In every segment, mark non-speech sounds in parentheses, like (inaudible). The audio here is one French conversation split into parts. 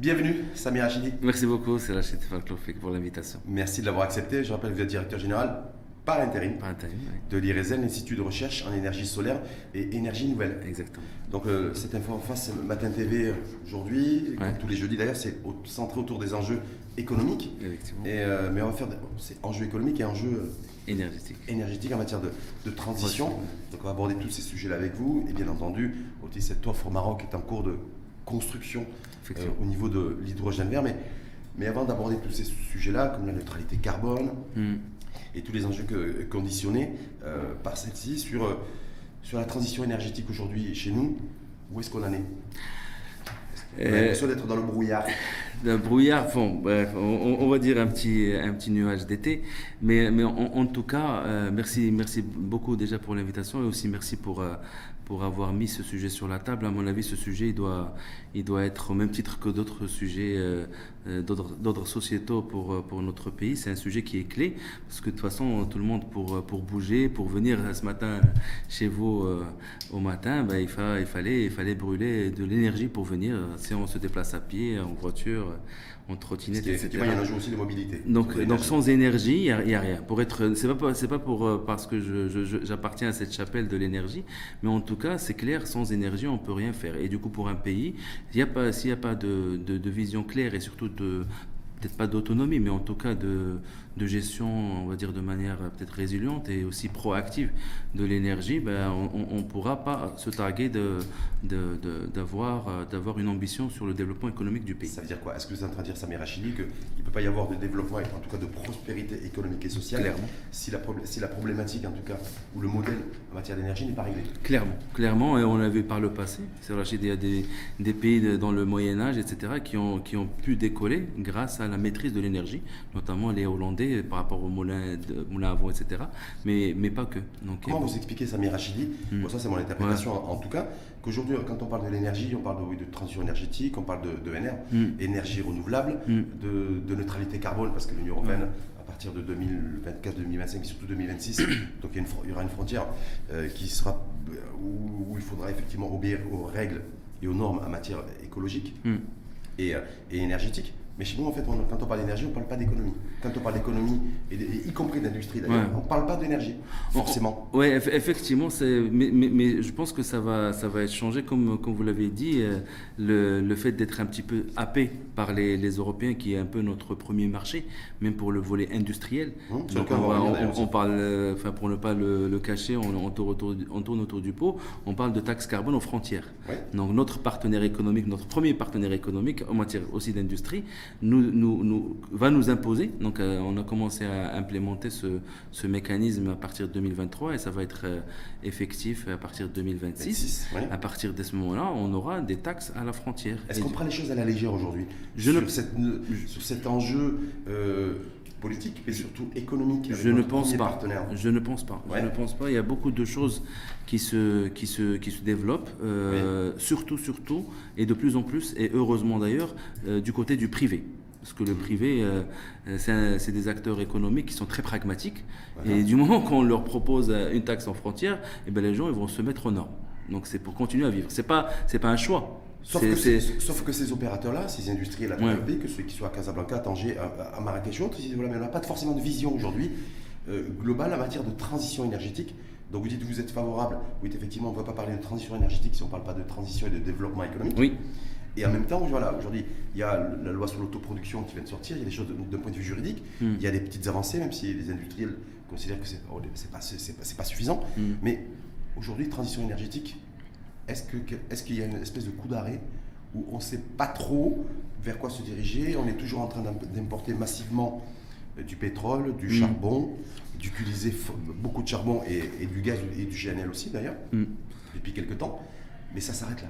Bienvenue, Samir Achidi. Merci beaucoup, c'est Rachid Falklofik pour l'invitation. Merci de l'avoir accepté. Je rappelle que vous êtes directeur général par intérim, Par intérim, oui. de l'IRESEN, l'Institut de recherche en énergie solaire et énergie nouvelle. Exactement. Donc euh, cette info en face, c'est Matin TV euh, aujourd'hui, Ouais. tous les jeudis d'ailleurs, c'est au- centré autour des enjeux économiques. Effectivement. Et, euh, mais on va faire, des- c'est enjeux économiques et enjeux euh, Énergétique. énergétiques en matière de, de transition. Ouais. Donc on va aborder tous ces sujets-là avec vous. Et bien entendu, aussi cette offre au Maroc est en cours de construction euh, au niveau de l'hydrogène vert. Mais, mais avant d'aborder tous ces sujets-là, comme la neutralité carbone Hmm. et tous les enjeux que- conditionnés euh, par celle-ci sur, euh, sur la transition énergétique aujourd'hui chez nous, où est-ce qu'on en est? On a l'impression d'être dans le brouillard. D'un brouillard, bon, bref, on, on va dire un petit, un petit nuage d'été. Mais, mais en, en tout cas, euh, merci, merci beaucoup déjà pour l'invitation et aussi merci pour, euh, pour avoir mis ce sujet sur la table. À mon avis, ce sujet, il doit, il doit être au même titre que d'autres sujets euh, euh, d'ordre sociétaux pour, euh, pour notre pays. C'est un sujet qui est clé parce que de toute façon, tout le monde, pour, euh, pour bouger, pour venir (laughs) ce matin chez vous au matin, ben, il, fallait, il fallait brûler de l'énergie pour venir. Si on se déplace à pied, en voiture, en Parce trottinette, etc. qu'effectivement, il y a un aussi de mobilité. Donc, donc sans énergie, il n'y a, rien. Pour être, c'est pas, c'est pas pour euh, parce que j'appartiens à cette chapelle de l'énergie, mais en tout cas, c'est clair, sans énergie, on peut rien faire. Et du coup, pour un pays, il y a pas, s'il n'y a pas de, de- de vision claire et surtout de peut-être pas d'autonomie, mais en tout cas de, de gestion, on va dire de manière euh, peut-être résiliente et aussi proactive de l'énergie, ben, on ne pourra pas se targuer de, de- de- d'avoir, euh, d'avoir une ambition sur le développement économique du pays. Ça veut dire quoi? Est-ce que vous êtes en train de dire, Samir Achili, qu'il ne peut pas y avoir de développement, et en tout cas de prospérité économique et sociale, Clairement. si la, problé- si la problématique, en tout cas, ou le modèle en matière d'énergie n'est pas réglé? Clairement, clairement, et on l'a vu par le passé. C'est vrai, il y a des, des pays de- dans le Moyen Âge, etc., qui ont, qui ont pu décoller grâce à la maîtrise de l'énergie, notamment les Hollandais par rapport aux moulins, de, à vent, etc., mais, mais pas que. Donc, Comment vous expliquez, Samir Achidi Hmm. Bon, ça c'est mon interprétation en, en tout cas, qu'aujourd'hui, quand on parle de l'énergie, on parle de, oui, de transition énergétique, on parle de, de NR, Hmm. énergie renouvelable, Hmm. de, neutralité carbone, parce que l'Union Européenne, à partir de 2024, 2025, mais surtout 2026, (coughs) donc il y, a une fro- il y aura une frontière euh, qui sera, euh, où, où il faudra effectivement obéir aux règles et aux normes en matière écologique et, euh, et énergétique. Mais chez nous, en fait, on- quand on parle d'énergie, on ne parle pas d'économie. Quand on parle d'économie, et, de- et y compris d'industrie d'ailleurs, Ouais. on ne parle pas d'énergie, forcément. Oui, effectivement, mais, mais, mais je pense que ça va, ça va être changé, comme, comme vous l'avez dit, euh, le, le fait d'être un petit peu happé par les, les Européens, qui est un peu notre premier marché, même pour le volet industriel. Hum, Donc on, va parle, euh, enfin pour ne pas le, le cacher, on, tourne autour, du- on tourne autour du pot, on parle de taxes carbone aux frontières. Ouais. Donc notre partenaire économique, notre premier partenaire économique en matière aussi d'industrie, nous, nous, nous- va nous imposer. Donc euh, on a commencé à implémenter ce, ce mécanisme à partir de 2023 et ça va être euh, effectif à partir de 2026. 26, ouais. À partir de ce moment-là, on aura des taxes à la frontière. Est-ce qu'on prend les choses à la légère aujourd'hui sur, ne- cette- sur cet enjeu euh, politique, mais surtout économique avec Je ne pense pas. partenaire Je ne pense pas. Ouais. Je ne pense pas. Il y a beaucoup de choses qui se, qui se, qui se développent, euh, surtout, surtout, et de plus en plus, et heureusement d'ailleurs, euh, du côté du privé. Parce que le privé, euh, c'est des acteurs économiques qui sont très pragmatiques. Voilà. Et du moment qu'on leur propose une taxe en frontière, eh ben les gens ils vont se mettre aux normes. Donc c'est pour continuer à vivre. Pas, c'est pas un choix. Sauf que, ces- sauf que ces opérateurs-là, ces industriels à travers Ouais. que ceux qui soient à Casablanca, à Tanger, à, à Marrakech ou autres, ils disent voilà, mais on n'a pas forcément de vision aujourd'hui euh, globale en matière de transition énergétique. Donc vous dites que vous êtes favorable. Oui, effectivement, on ne va pas parler de transition énergétique si on ne parle pas de transition et de développement économique. Oui. Et en même temps, voilà, aujourd'hui, il y a la loi sur l'autoproduction qui vient de sortir, il y a des choses d'un point de vue juridique, Mm. il y a des petites avancées, même si les industriels considèrent que c'est oh, c'est pas, suffisant. Mm. Mais aujourd'hui, transition énergétique, est-ce qu'il y a une espèce de coup d'arrêt où on ne sait pas trop vers quoi se diriger? On est toujours en train d'im- d'importer massivement euh, du pétrole, du Mm. charbon, d'utiliser beaucoup de charbon et, et du gaz et du GNL aussi d'ailleurs, Mm. depuis quelques temps. Mais ça s'arrête là.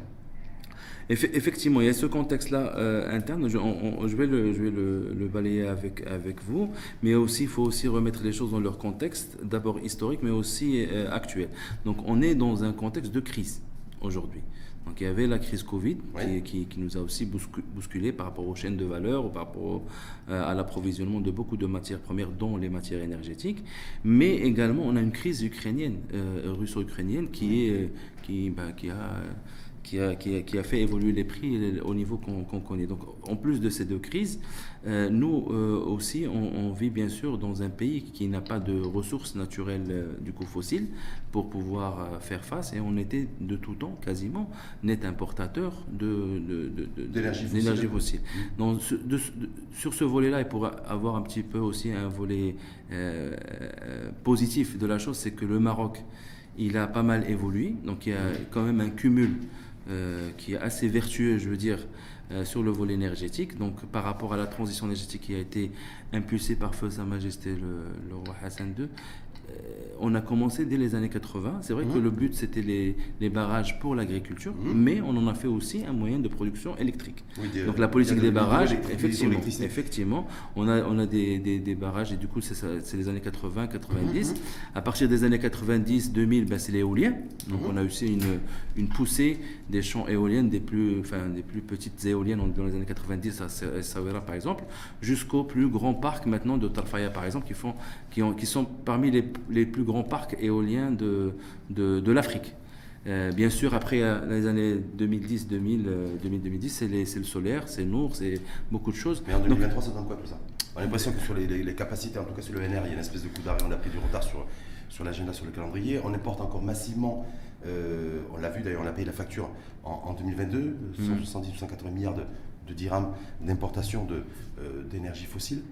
Effe- Effectivement, il y a ce contexte-là euh, interne. Je, on- on- je vais, le, je vais le, le balayer avec, avec vous, mais aussi il faut aussi remettre les choses dans leur contexte, d'abord historique, mais aussi euh, actuel. Donc on est dans un contexte de crise aujourd'hui. Donc il y avait la crise Covid Oui. qui, qui- qui nous a aussi bouscu- bousculé par rapport aux chaînes de valeur, ou par rapport au- euh, à l'approvisionnement de beaucoup de matières premières, dont les matières énergétiques. Mais également, on a une crise ukrainienne, euh, russo-ukrainienne, qui, est, euh, qui, bah, qui a qui a, qui, a, fait évoluer les prix au niveau qu'on connaît. Donc, en plus de ces deux crises, euh, nous euh, aussi, on, vit bien sûr dans un pays qui n'a pas de ressources naturelles euh, du coup fossiles pour pouvoir faire face. Et on était de tout temps quasiment net importateur d'énergie de, de, fossile. Mmh. Donc, sur ce volet-là, et pour avoir un petit peu aussi un volet positif de la chose, c'est que le Maroc, il a pas mal évolué. Donc, il y a quand même un cumul euh, qui est assez vertueux, je veux dire, euh, sur le volet énergétique. Donc, par rapport à la transition énergétique qui a été impulsée par Feu Sa Majesté le, roi Hassan II, on a commencé dès les années 80. C'est vrai que mhm. le but, c'était les, barrages pour l'agriculture, mhm. mais on en a fait aussi un moyen de production électrique. Donc la politique des barrages, effectivement, effectivement, on a, on a des, des, barrages, et du coup, c'est les années 80, 90. Mhm. À partir des années 90, 2000, ben, c'est l'éolien. Donc on a aussi une, une poussée des champs éoliennes, des plus, enfin, des plus petites éoliennes dans les années 90 à Saouira, par exemple, jusqu'au plus grand parc maintenant de Tarfaya, par exemple, qui, font, qui, ont, qui sont parmi les, les plus grands parcs éoliens de, de, de l'Afrique. Euh, bien sûr, après euh, les années 2010, 2000, 2010, c'est le solaire, c'est Nour, c'est beaucoup de choses. Mais en 2023, ça donne quoi tout ça? On a l'impression que sur les, les, capacités, en tout cas sur le NR, il y a une espèce de coup d'arrêt, on a pris du retard sur, sur l'agenda, sur le calendrier. On importe encore massivement, euh, on l'a vu d'ailleurs, on a payé la facture en, 2022, 170 ou 180 milliards de, de dirhams d'importation d'énergie fossile.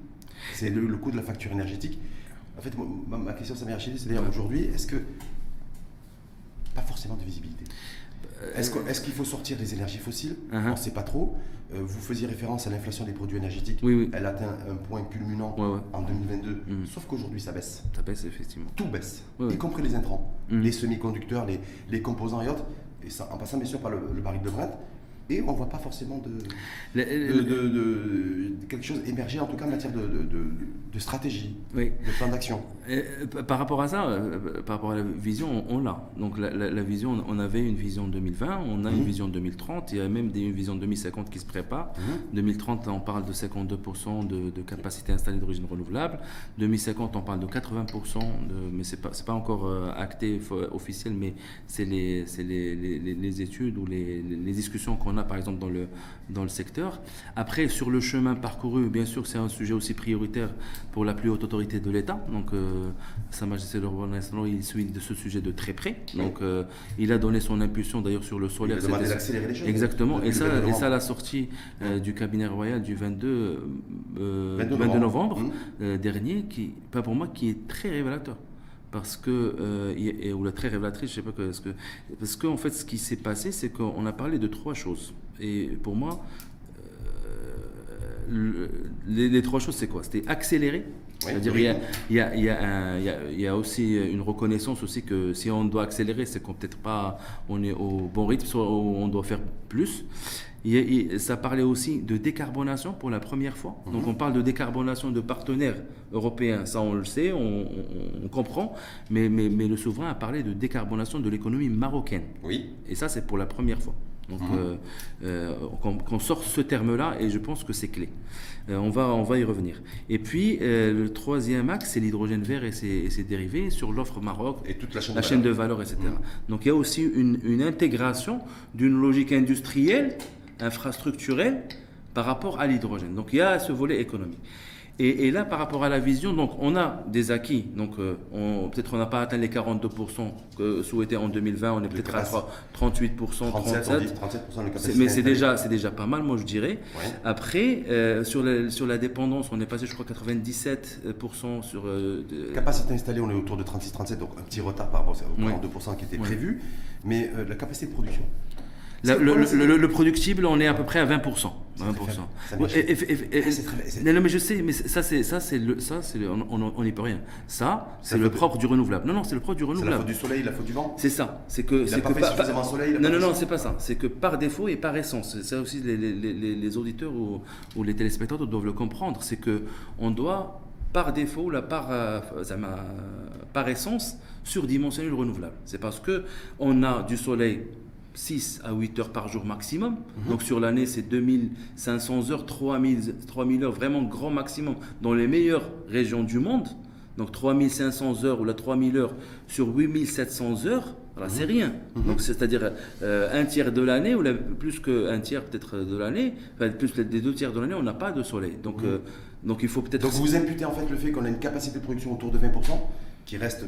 C'est le, coût de la facture énergétique. En fait, ma, question, Samir Rachidi, c'est d'ailleurs aujourd'hui, est-ce que. Pas forcément de visibilité. Euh, est-ce qu'il faut sortir des énergies fossiles? Uh-huh. On ne sait pas trop. Euh, vous faisiez référence à l'inflation des produits énergétiques. Oui, oui. Elle atteint un point culminant en 2022. Mm. Sauf qu'aujourd'hui, ça baisse. Ça baisse, effectivement. Tout baisse, y compris les intrants, mm. les semi-conducteurs, les, les, composants et autres. Et ça, en passant bien sûr par le, le baril de Brent, et on ne voit pas forcément de, de, quelque chose émerger, en tout cas en matière de, stratégie, de plan d'action. Euh, par rapport à ça, euh, par rapport à la vision, on, l'a. Donc la, vision, on avait une vision 2020, on a une mhm. vision 2030, il y a même une vision 2050 qui se prépare. 2030, mhm. on parle de 52% de, capacité installée d'origine renouvelable. 2050, on parle de 80%, mais ce n'est pas, pas encore euh, acté officiel, mais c'est les, les, les, études ou les, les discussions qu'on a par exemple dans le, dans le secteur. Après, sur le chemin parcouru, bien sûr, c'est un sujet aussi prioritaire pour la plus haute autorité de l'État. Donc, euh, Sa Majesté le roi il suit de ce sujet de très près. Donc, euh, il a donné son impulsion d'ailleurs sur le solaire. Il a les choses. Exactement. Et ça, et ça, la sortie euh, du cabinet royal du 22, 22, novembre, mmh. dernier, qui, pas pour moi, qui est très révélateur parce que, euh, ou la très révélatrice, je sais pas que, parce que, parce qu'en fait, ce qui s'est passé, c'est qu'on a parlé de trois choses. Et pour moi, les, trois choses, c'est quoi? C'était accélérer. C'est-à-dire, il, y a, il, y a, il, y a, aussi une reconnaissance aussi que si on doit accélérer, c'est qu'on peut-être pas, on est au bon rythme, soit on doit faire plus ça parlait aussi de décarbonation pour la première fois. Mhm. Donc on parle de décarbonation de partenaires européens, ça on le sait, on, comprend, mais, mais, mais, le souverain a parlé de décarbonation de l'économie marocaine. Oui. Et ça c'est pour la première fois. Donc mhm. euh, euh, qu'on sort ce terme-là, et je pense que c'est clé. Euh, on, va, on va y revenir. Et puis le troisième axe, c'est l'hydrogène vert et ses, dérivés sur l'offre Maroc, et toute la chaîne, la de, chaîne valeur. de valeur, etc. Mhm. Donc il y a aussi une, une intégration d'une logique industrielle infrastructurel par rapport à l'hydrogène. Donc il y a ce volet économique. Et, là, par rapport à la vision, donc on a des acquis. Donc euh, peut-être on n'a pas atteint les 42% que souhaités en 2020. On est peut-être à 38%, 37%. 37 mais c'est déjà, c'est déjà pas mal, moi je dirais. Après, euh, sur, la, sur la dépendance, on est passé, je crois, 97% sur. Euh, capacité installée, on est autour de 36-37, donc un petit retard par rapport aux 42% qui était prévu. Mais la capacité de production le, productible, on est à peu près à 20%. 20%. non, mais je sais, mais ça, c'est ça, c'est le, ça, c'est on n'y peut rien. Ça, c'est le propre du renouvelable. Non, non, c'est le propre du renouvelable. la faute du soleil, la faute du vent. C'est ça. C'est que. c'est que pas, suffisamment soleil. Non, non, non, c'est pas ça. C'est que par défaut et par essence. Ça aussi, les, les, les, auditeurs ou, ou, les téléspectateurs doivent le comprendre. C'est que on doit par défaut, la par, euh, par essence, surdimensionner le renouvelable. C'est parce que on a du soleil 6 à 8 heures par jour maximum. Mhm. Donc sur l'année, c'est 2500 heures, 3000, 3000 heures, vraiment grand maximum dans les meilleures régions du monde. Donc 3500 heures ou la 3000 heures sur 8700 heures Voilà, c'est rien. Donc c'est-à-dire euh, un tiers de l'année ou la- plus qu'un tiers peut-être de l'année, enfin, plus des deux tiers de l'année, on n'a pas de soleil. Donc euh, donc il faut peut-être. Donc vous imputez en fait le fait qu'on a une capacité de production autour de 20%, qui reste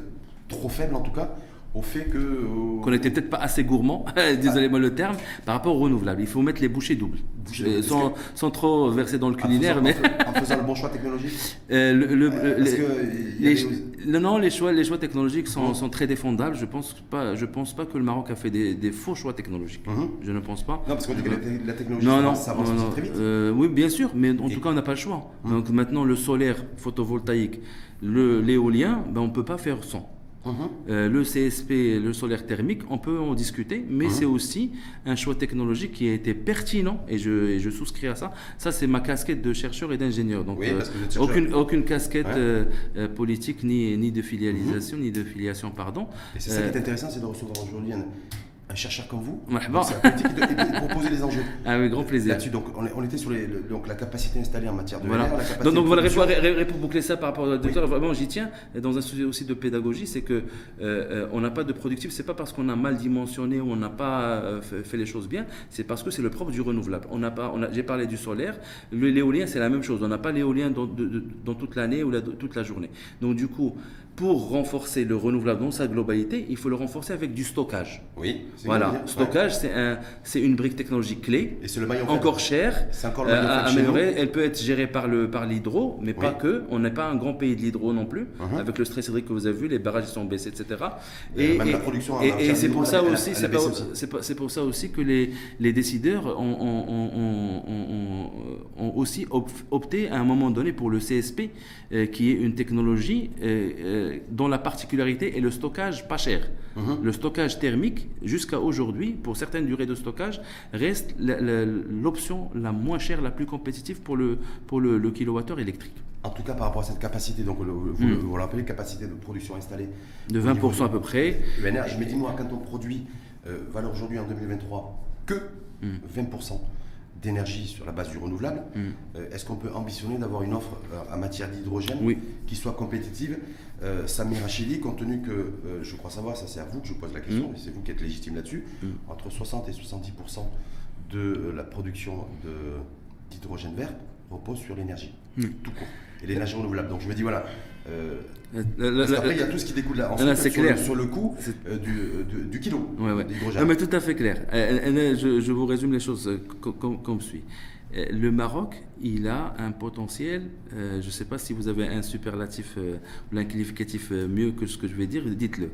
trop faible en tout cas, au fait que... euh, qu'on n'était peut-être pas assez gourmand, (laughs) désolez-moi le terme, par rapport aux renouvelables. Il faut mettre les bouchées doubles, Bouchées Euh, sans, trop verser dans le en culinaire, faisant- mais en faisant le bon choix technologique (laughs) euh, le- le- Euh, les- que les, non, les choix, les choix technologiques sont, Mhm. sont très défendables. Je pense pas, je pense pas que le Maroc a fait des, des faux choix technologiques. Mhm. Je ne pense pas. Non, parce qu'on dit que la, te- la technologie Non, non, avance, ça avance non, aussi très vite. Euh, oui, bien sûr, mais en Et- tout cas, on n'a pas le choix. Mhm. Donc maintenant, le solaire photovoltaïque, l'éolien, ben, on ne peut pas faire sans. Mhm. Euh, le CSP, le solaire thermique, on peut en discuter, mais Mhm. c'est aussi un choix technologique qui a été pertinent et je, et je souscris à ça. Ça, c'est ma casquette de chercheur et d'ingénieur. Donc, Oui, euh, aucune, aucune casquette Ouais. euh, politique ni, ni de filialisation, ni de filiation, pardon. Et c'est ça qui est intéressant, c'est de recevoir aujourd'hui un, un chercheur comme vous, c'est un politique, de, de proposer les enjeux. Ah oui, grand plaisir. Là-dessus, donc on, était sur les, le- donc, la capacité installée en matière de Voilà. LR, la capacité Donc, donc voilà, pour boucler ça par rapport au docteur, vraiment j'y tiens. Dans un sujet aussi de pédagogie, c'est que euh, euh, on n'a pas de productif. C'est pas parce qu'on a mal dimensionné ou on n'a pas euh, fait, les choses bien. C'est parce que c'est le propre du renouvelable. On n'a pas. on a- J'ai parlé du solaire. L'éolien, c'est la même chose. On n'a pas l'éolien dans, toute l'année ou la- toute la journée. Donc du coup, pour renforcer le renouvelable dans sa globalité, il faut le renforcer avec du stockage. Oui, Voilà. ouais. Stockage, c'est un, c'est une brique technologique clé. Et c'est le maillon. Encore cher, C'est encore le euh, maillon nous. améliorer. Elle peut être gérée par le par l'hydro, mais pas que. On n'est pas un grand pays de l'hydro non plus. Mhm. Avec le stress hydrique que vous avez vu, les barrages sont baissés, etc. Euh, même la production et- et c'est pour ça aussi, c'est pour ça aussi que les les décideurs ont, ont- ont- aussi op- opté à un moment donné pour le CSP, euh, qui est une technologie euh, euh, dont la particularité est le stockage pas cher. Mhm. Le stockage thermique, jusqu'à aujourd'hui, pour certaines durées de stockage, reste l'option la moins chère, la plus compétitive pour le, pour le, le kilowattheure électrique. En tout cas, par rapport à cette capacité, donc le- vous, vous l'appelez capacité de production installée De au niveau 20% à peu près. ENR, je me dis, moi, quand on produit, euh, valeur aujourd'hui en 2023, que Mm. 20% d'énergie sur la base du renouvelable, Mm. euh, est-ce qu'on peut ambitionner d'avoir une offre euh, en matière d'hydrogène Oui. qui soit compétitive? Euh, Samir Rachidi, compte tenu que, euh, je crois savoir, ça c'est à vous que je pose la question, Mm. et c'est vous qui êtes légitime là-dessus, Mm. entre 60 et 70% de la production d'hydrogène vert repose sur l'énergie, tout court. Et l'énergie renouvelable. Donc je me dis, voilà. Euh, la- la- parce qu'après, la- il y a tout ce qui découle là. Là, Ensuite, c'est sur, clair. Le, sur le coût euh, du, euh, du- du kilo Ouais, ouais. d'hydrogène. Non, mais tout à fait clair. Euh, je, je vous résume les choses co- com- comme suit. Le Maroc, il a un potentiel, je ne sais pas si vous avez un superlatif ou un qualificatif mieux que ce que je vais dire, dites-le,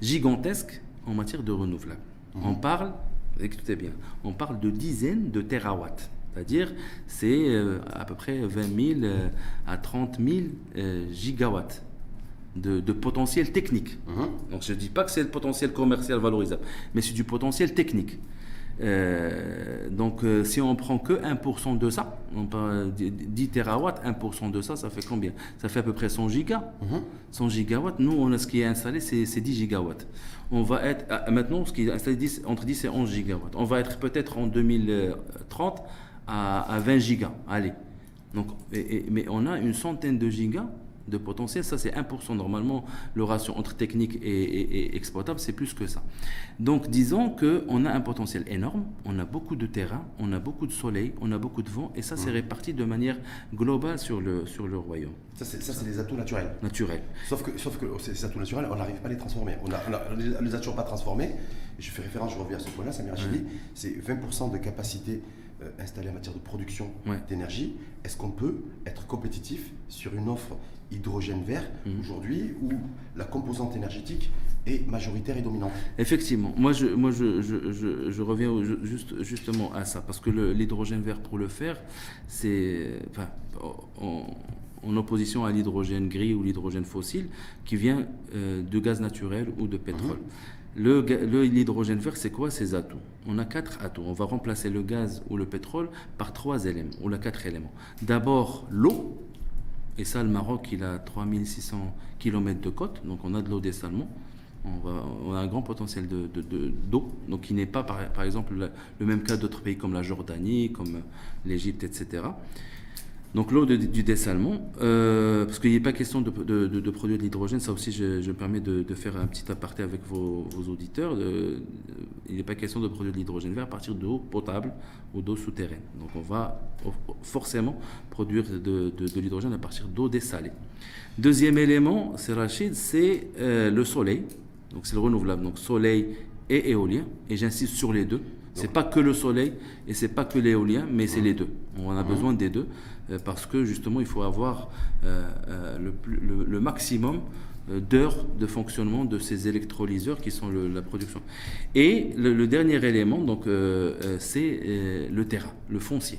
gigantesque en matière de renouvelable. Mhm. On parle, écoutez bien, on parle de dizaines de terawatts. C'est-à-dire, c'est euh, à peu près 20 000 euh, à 30 000 euh, gigawatts de, de potentiel technique. Mhm. Donc je ne dis pas que c'est le potentiel commercial valorisable, mais c'est du potentiel technique. Euh, donc euh, si on prend que 1% de ça, on parle de 10 terawatts, 1% de ça, ça fait combien? Ça fait à peu près 100 gigas. Mhm. 100 gigawatts, nous, on a ce qui est installé, c'est c'est 10 gigawatts. On va être, ah, maintenant, ce qui est installé 10 entre 10 et 11 gigawatts. On va être peut-être en 2030 à, à 20 gigas. Allez. Donc, et- et- mais on a une centaine de gigas de potentiel. Ça, c'est 1%. Normalement, le ratio entre technique et, et- et exploitable, c'est plus que ça. Donc, disons qu'on a un potentiel énorme. On a beaucoup de terrain, on a beaucoup de soleil, on a beaucoup de vent. Et ça, c'est réparti de manière globale sur le, sur le royaume Ça, c'est ça, c'est des atouts naturels. naturel. Sauf que, sauf que ces ces atouts naturels, on n'arrive pas à les transformer. On, on les- a toujours pas transformés. Je fais référence, je reviens à ce point-là, Samir Rachidi, c'est 20% de capacité euh, installée en matière de production Ouais. d'énergie. Est-ce qu'on peut être compétitif sur une offre hydrogène vert Mhm. aujourd'hui où la composante énergétique est majoritaire et dominante Effectivement, moi je, moi je, je, je, je reviens au- juste, justement à ça, parce que l'hydrogène vert pour le faire, c'est enfin, en, en opposition à l'hydrogène gris ou l'hydrogène fossile qui vient euh, de gaz naturel ou de pétrole. Le L'hydrogène vert, c'est quoi? Ses atouts On a quatre atouts. On va remplacer le gaz ou le pétrole par trois éléments, ou la quatre éléments. D'abord, l'eau, et ça, le Maroc, il a 3600 km de côte, donc on a de l'eau dessalement. On, va, on a un grand potentiel d'eau, de, donc qui n'est pas, par, exemple, le, le même cas d'autres pays comme la Jordanie, comme l'Égypte, etc. Donc l'eau du dessalement, euh, parce qu'il n'est pas question de, de, produire de l'hydrogène, ça aussi je, me permets de, faire un petit aparté avec vos, auditeurs. il n'est pas question de produire de l'hydrogène vert à partir d'eau potable ou d'eau souterraine. Donc on va forcément produire de, l'hydrogène à partir d'eau dessalée. Deuxième élément, c'est Rachid, c'est euh, le soleil. Donc c'est le renouvelable, donc soleil et éolien. Et j'insiste sur les deux. C'est pas que le soleil et c'est pas que l'éolien, mais c'est les deux. On a besoin des deux. Euh, parce que justement il faut avoir euh, euh, le, maximum d'heures de fonctionnement de ces électrolyseurs qui sont la production. Et le, dernier élément, donc, c'est le terrain, le foncier.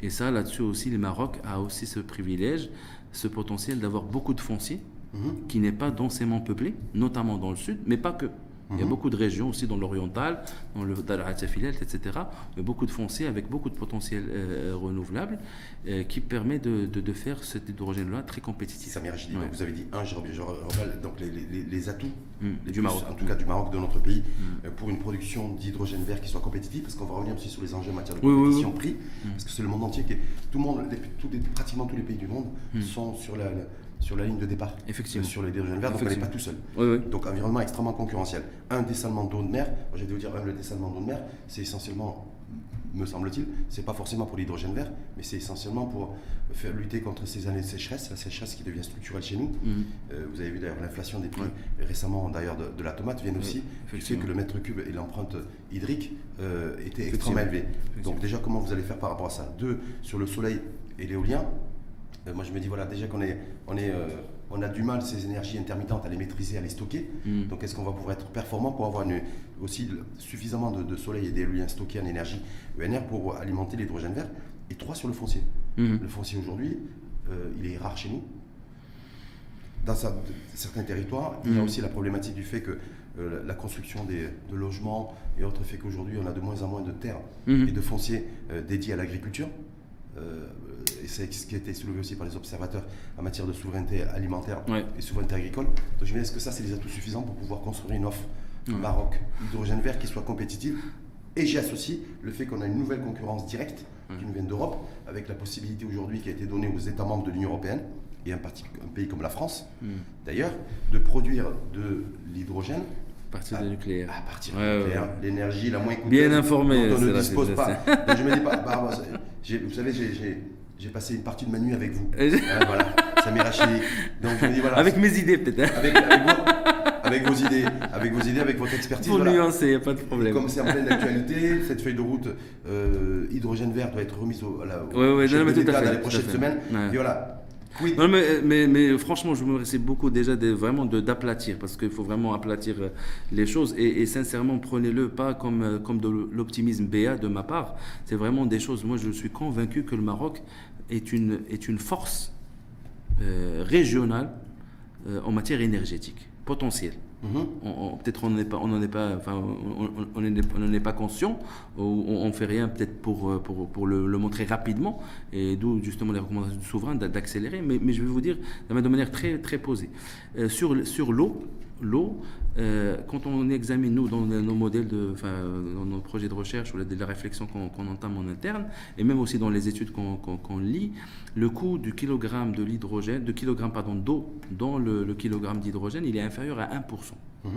Et ça, là-dessus aussi, le Maroc a aussi ce privilège, ce potentiel d'avoir beaucoup de foncier mhm. qui n'est pas densément peuplé, notamment dans le sud, mais pas que. Il y a mhm. beaucoup de régions aussi dans l'oriental, dans le Filet, etc. Beaucoup de fonciers avec beaucoup de potentiel euh, renouvelable euh, qui permet de, de, faire cet hydrogène-là très compétitif. Samir vous avez dit un, je, rappelle donc les, les, atouts mmh, du Maroc, en tout cas du Maroc, de notre pays, mmh. euh, pour une production d'hydrogène vert qui soit compétitive, parce qu'on va revenir aussi sur les enjeux en matière de compétition prix, mmh. parce que c'est le monde entier qui est, tout le monde, pratiquement tous les pays du monde sont sur la sur la ligne de départ. Effectivement. Sur les hydrogènes verts, donc on n'est pas tout seul. Donc environnement extrêmement concurrentiel. Un dessalement d'eau de mer, je vais vous dire, le dessalement d'eau de mer, c'est essentiellement, me semble-t-il, c'est pas forcément pour l'hydrogène vert, mais c'est essentiellement pour faire lutter contre ces années de sécheresse, la sécheresse qui devient structurelle chez nous. Mhm. Euh, vous avez vu d'ailleurs l'inflation des prix récemment d'ailleurs de, la tomate vient aussi du fait que le mètre cube et l'empreinte hydrique euh, étaient extrêmement élevés. Donc déjà comment vous allez faire par rapport à ça? Deux, sur le soleil et l'éolien, euh, moi, je me dis, voilà, déjà qu'on est, on est, euh, on a du mal, ces énergies intermittentes, à les maîtriser, à les stocker. Mm. Donc, est-ce qu'on va pouvoir être performant pour avoir aussi suffisamment de, soleil et d'éolien stockés en énergie ENR pour alimenter l'hydrogène vert? Et trois, sur le foncier. Mm. Le foncier, aujourd'hui, euh, il est rare chez nous. Dans certains territoires, il y a mm. aussi la problématique du fait que la construction des, de logements et autres fait qu'aujourd'hui, on a de moins en moins de terres et de fonciers dédiés à l'agriculture et c'est ce qui a été soulevé aussi par les observateurs en matière de souveraineté alimentaire et souveraineté agricole. Donc je me dis, est-ce que ça, c'est des atouts suffisants pour pouvoir construire une offre Maroc d'hydrogène vert qui soit compétitive et j'y associe le fait qu'on a une nouvelle concurrence directe qui nous vient d'Europe, avec la possibilité aujourd'hui qui a été donnée aux États membres de l'Union européenne, et un, un, pays comme la France, d'ailleurs, de produire de l'hudrogène à partir du nucléaire. À partir du nucléaire, l'énergie la moins coûteuse Bien informé, dont on ne dispose pas. je me dis pas, bah, vous savez, j'ai passé une partie de ma nuit avec vous. Ah, voilà, ça m'est Donc je me dis, voilà, avec mes idées peut-être. Hein. Avec, vos idées, avec vos idées, avec votre expertise. Pour nuancer, il n'y a pas de problème. Comme c'est en pleine actualité, cette feuille de route euh, hydrogène vert doit être remise au, à la, au ouais, non, dans les prochaines semaines. Et voilà, non, mais, franchement, je me remercie beaucoup déjà de, vraiment d'aplatir, parce qu'il faut vraiment aplatir euh, les choses. Et, sincèrement, prenez-le pas comme, euh, comme de l'optimisme BA de ma part. C'est vraiment des choses. Moi, je suis convaincu que le Maroc est une, est une force euh, régionale en matière énergétique, potentielle. Peut-être on n'en est pas, on est pas, enfin, on n'en est, pas conscient, ou on, ne fait rien peut-être pour, euh, pour, pour le, montrer rapidement, et d'où justement les recommandations du souverain d'accélérer. Mais, mais, je vais vous dire de manière très, très posée. Euh, sur sur l'eau, l'eau, euh, quand on examine, nous, dans nos modèles, de, enfin, dans nos projets de recherche ou la, la réflexion qu'on entame en interne, et même aussi dans les études qu'on lit, le coût du kilogramme de l'hydrogène, de kilogramme pardon d'eau dans le, kilogramme d'hydrogène, il est inférieur à 1%. Mm-hmm.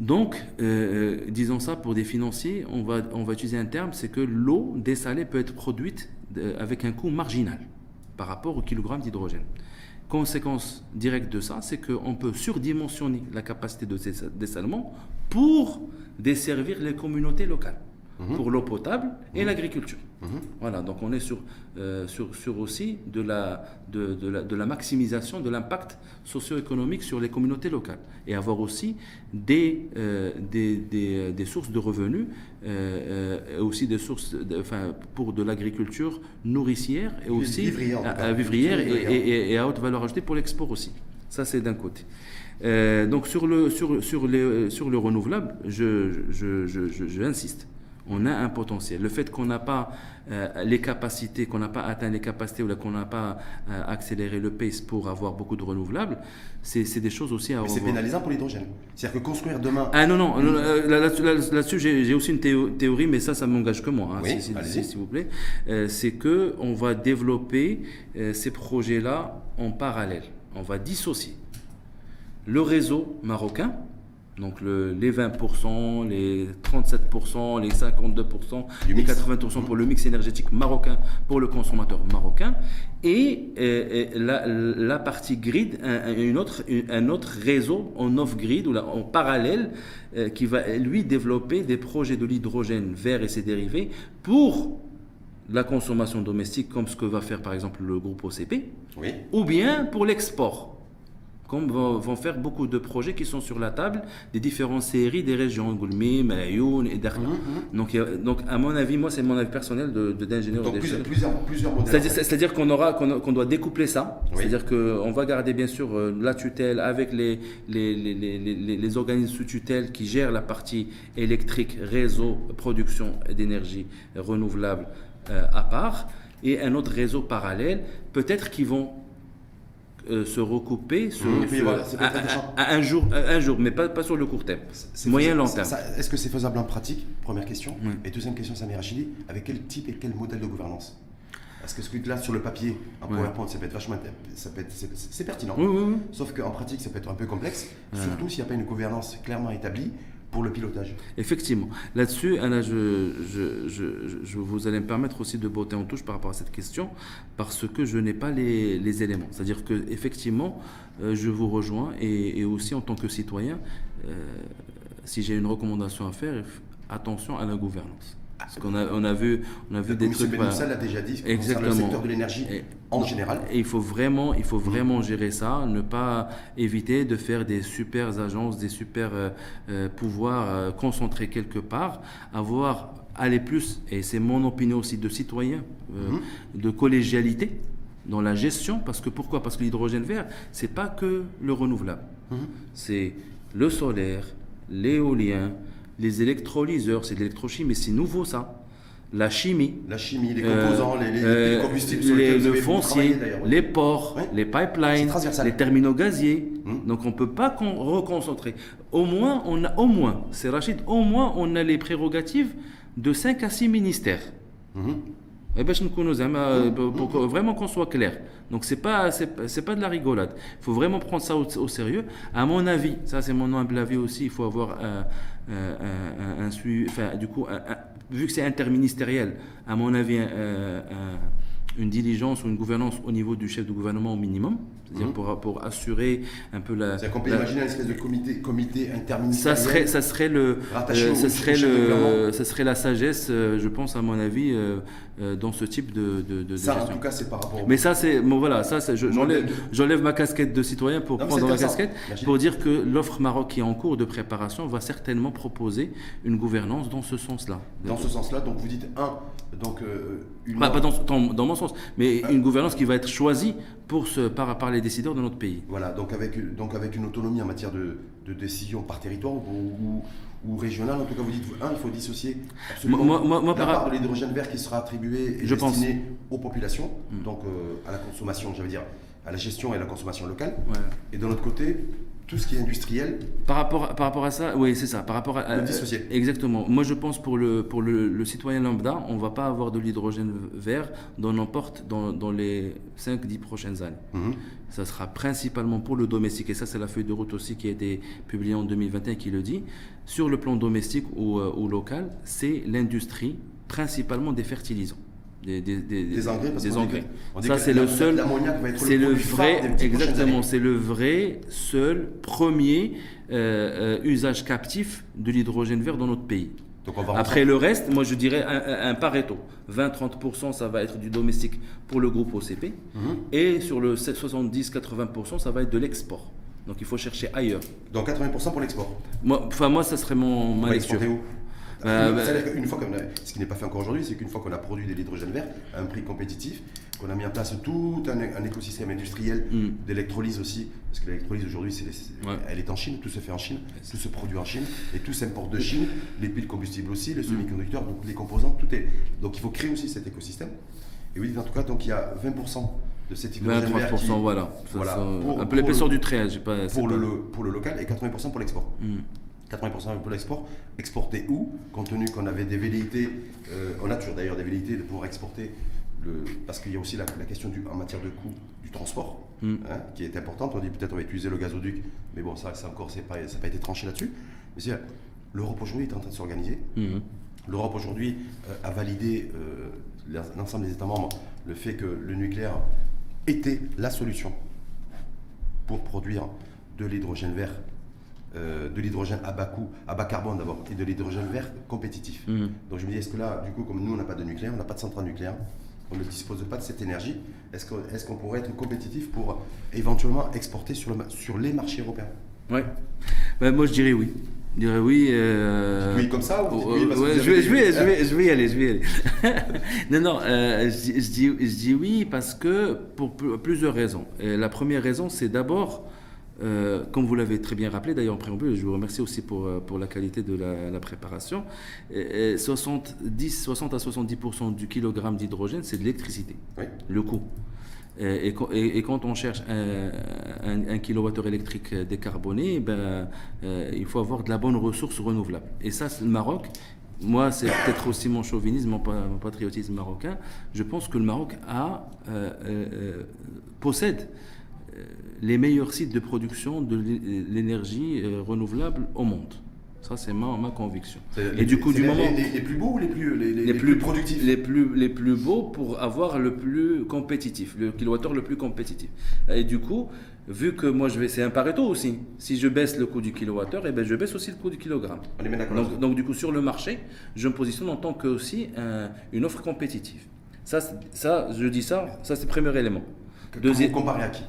Donc, euh, euh, disons ça pour des financiers, on va, on va utiliser un terme, c'est que l'eau dessalée peut être produite avec un coût marginal par rapport au kilogramme d'hydrogène. Conséquence directe de ça, c'est qu'on peut surdimensionner la capacité de dessalement pour desservir les communautés locales, mhm. pour l'eau potable et mhm. l'agriculture. Mhm. Voilà, donc on est sur, euh, sur, sur, aussi de la, de, de, la, de la maximisation de l'impact socio-économique sur les communautés locales et avoir aussi des, euh, des, des, des, sources de revenus, euh, aussi des sources enfin, pour de l'agriculture nourricière et aussi vivrière, à, vivrière et, et, à haute valeur ajoutée pour l'export aussi. Ça, c'est d'un côté. donc sur le, sur, sur, les, sur le renouvelable, je, je, je, je, insiste On a un potentiel. Le fait qu'on n'a pas euh, les capacités, qu'on n'a pas atteint les capacités ou qu'on n'a pas euh, accéléré le pace pour avoir beaucoup de renouvelables, c'est des choses aussi à Mais c'est pénalisant pour l'hydrogène. C'est-à-dire que construire demain. Ah non, non, là-dessus, j'ai aussi une théorie, mais ça, ça m'engage que moi, hein, s'il vous plaît. Euh, c'est que on va développer ces projets-là en parallèle. On va dissocier le réseau marocain, donc les 20%, les 37%, les 52%, les 80% pour le mix énergétique marocain pour le consommateur marocain. Et, la, partie grid, un, une autre, un autre réseau en off-grid ou en parallèle euh, qui va lui développer des projets de l'hydrogène vert et ses dérivés pour la consommation domestique comme ce que va faire par exemple le groupe OCP, ou bien pour l'export comme vont, faire beaucoup de projets qui sont sur la table des différentes séries des régions, Goulmi, Malayoun et Dakhla. Mhm, mhm. donc, donc, à mon avis, moi, c'est mon avis personnel d'ingénieur de, donc, plusieurs, plusieurs, modèles. C'est-à-dire qu'on aura, qu'on doit découpler ça. C'est-à-dire qu'on va garder, bien sûr, euh, la tutelle avec les, les, les, les, organismes sous tutelle qui gèrent la partie électrique, réseau, production d'énergie renouvelable euh, à part, et un autre réseau parallèle, peut-être qui vont euh, se recouper à, un jour, un jour, mais pas, pas sur le court terme, moyen long terme. Est-ce que c'est faisable en pratique? Première question. Et deuxième question, Samir Rachidi, avec quel type et quel modèle de gouvernance? Parce que ce que là, sur le papier, en PowerPoint, ça peut être vachement. Ça peut c'est, pertinent. Sauf qu'en pratique, ça peut être un peu complexe, surtout s'il n'y a pas une gouvernance clairement établie pour le pilotage. Effectivement. Là-dessus, je, je, je, vous allez me permettre aussi de botter en touche par rapport à cette question, parce que je n'ai pas les, les éléments. C'est-à-dire que effectivement, euh, je vous rejoins, et, aussi en tant que citoyen, euh, si j'ai une recommandation à faire, attention à la gouvernance. Parce qu'on a, on a vu, on a vu des trucs. ça l'a déjà dit. Exactement. Le secteur de l'énergie en général. Et il faut vraiment, il faut vraiment gérer ça, ne pas éviter de faire des super agences, des super euh, euh, pouvoirs euh, concentrés quelque part, avoir aller plus, et c'est mon opinion aussi de citoyen, mhm. de collégialité dans la gestion, parce que pourquoi? Parce que l'hydrogène vert, c'est pas que le renouvelable, mhm. c'est le solaire, l'éolien, les électrolyseurs, c'est de l'électrochimie, mais c'est nouveau ça. La chimie. La chimie, les composants, les, euh, combustibles sur les, le foncier, les ports, les pipelines, les terminaux gaziers. Hmm. Donc on ne peut pas reconcentrer. Au moins, on a, au moins, c'est Rachid, au moins on a les prérogatives de 5 à 6 ministères. Hmm. Eh ben, euh, pour vraiment qu'on soit clair. Donc c'est pas c'est pas de la rigolade. Il faut vraiment prendre ça au, sérieux. À mon avis, ça c'est mon humble avis aussi, il faut avoir un, un, enfin du coup vu que c'est interministériel, à mon avis une diligence ou une gouvernance au niveau du chef de gouvernement au minimum, c'est-à-dire mhm. pour, pour, assurer un peu la. C'est-à-dire qu'on peut imaginer une espèce de comité, comité interministériel. Ça serait, ça serait le, euh, ça serait le, ça serait la sagesse, euh, je pense à mon avis, euh, dans ce type de, de, de ça, en tout cas, c'est par rapport. Mais ça, c'est bon, voilà, ça, j'enlève ma casquette de citoyen pour prendre la casquette pour dire que l'offre Maroc qui est en cours de préparation va certainement proposer une gouvernance dans ce sens-là. Dans ce sens-là, donc vous dites un, donc une. Pas, pas dans, dans, dans, mon sens, mais une gouvernance qui va être choisie pour ce, par, par les décideurs de notre pays. Voilà, donc avec, donc avec une autonomie en matière de, de décision par territoire ou, ou, régionale, en tout cas vous dites, un, il faut dissocier absolument moi, moi, la part de l'hydrogène vert qui sera attribué et je destiné aux populations, hmm. donc euh, à la consommation, j'allais dire, à la gestion et à la consommation locale. Et de l'autre côté, tout ce qui est industriel. Par rapport, par rapport à ça, oui, c'est ça. Par rapport à, dissocier. exactement. Moi, je pense pour le, pour le, citoyen lambda, on ne va pas avoir de l'hydrogène vert dans n'importe dans, dans les 5-10 prochaines années. Mhm. Ça sera principalement pour le domestique, et ça, c'est la feuille de route aussi qui a été publiée en 2021 qui le dit. Sur le plan domestique ou, euh, ou local, c'est l'industrie, principalement des fertilisants des, des, des, engrais. des engrais. ça, c'est le seul. C'est le, vrai, exactement, c'est le vrai, seul, premier euh, euh, usage captif de l'hydrogène vert dans notre pays. Donc on va Après le reste, moi je dirais un, un Pareto. 20-30% ça va être du domestique pour le groupe OCP. Mhm. Et sur le 70-80%, ça va être de l'export. Donc il faut chercher ailleurs. Donc 80% pour l'export Enfin moi, ça serait mon, ma lecture. Bah, bah, une fois ce qui n'est pas fait encore aujourd'hui, c'est qu'une fois qu'on a produit de l'hydrogène vert à un prix compétitif, qu'on a mis en place tout un, écosystème industriel mm. d'électrolyse aussi, parce que l'électrolyse aujourd'hui, c'est, elle est en Chine, tout se fait en Chine, tout se produit en Chine, et tout s'importe de Chine, les piles combustibles aussi, les mm. semi-conducteurs, donc les composants, tout est. Donc il faut créer aussi cet écosystème. Et oui, en tout cas, donc il y a 20% de cet hydrogène vert qui, voilà. voilà un peu l'épaisseur du trait, j'ai pas. Pour le, pour le local et 80% pour l'export. 80% mm. pour l'export. Exporter où? Compte tenu qu'on avait des velléités, euh, on a toujours d'ailleurs des velléités de pouvoir exporter, le, parce qu'il y a aussi la, question du, en matière de coût du transport, mm. hein, qui est importante. On dit peut-être on va utiliser le gazoduc, mais bon, ça, ça encore, pas, ça n'a pas été tranché là-dessus. Mais l'Europe aujourd'hui est en train de s'organiser. Mm. L'Europe aujourd'hui euh, a validé euh, l'ensemble des États membres le fait que le nucléaire était la solution pour produire de l'hydrogène vert, euh, de l'hydrogène à bas coût, à bas carbone d'abord, et de l'hydrogène vert compétitif. Mhm. Donc je me dis, est-ce que là, du coup, comme nous, on n'a pas de nucléaire, on n'a pas de centrale nucléaire, on ne dispose pas de cette énergie, est-ce qu'on est qu'on pourrait être compétitif pour éventuellement exporter sur, le, sur les marchés européens? Oui. Ben, moi, je dirais oui. Je dirais oui. Euh... Oui, comme ça ou oui parce je, vais, je, vais, je, vais, je vais y aller, je vais y aller. (laughs) non, non, euh, je, dis, je dis oui parce que pour plusieurs raisons. Et la première raison, c'est d'abord, euh, comme vous l'avez très bien rappelé, d'ailleurs en préambule, je vous remercie aussi pour, euh, pour la qualité de la, la préparation. Et, 70, 60 à 70% du kilogramme d'hydrogène, c'est de l'électricité, oui. le coût. Et, et, quand on cherche un, un, kilowattheure électrique décarboné, ben, euh, il faut avoir de la bonne ressource renouvelable. Et ça, le Maroc, moi, c'est peut-être aussi mon chauvinisme, mon, patriotisme marocain. Je pense que le Maroc a, euh, euh, possède les meilleurs sites de production de l'énergie renouvelable au monde. Ça, c'est ma, ma conviction. Et du coup, du moment. Les, plus beaux ou les plus, les, plus, productifs? les plus, les plus beaux pour avoir le plus compétitif, le kilowattheure le plus compétitif. Et du coup, vu que moi, je vais, c'est un Pareto aussi. Si je baisse le coût du kilowattheure, et eh ben, je baisse aussi le coût du kilogramme. donc, donc, du coup, sur le marché, je me positionne en tant que aussi une offre compétitive. Ça, ça, je dis ça, ça c'est le premier élément. Deuxième. Comparé à qui?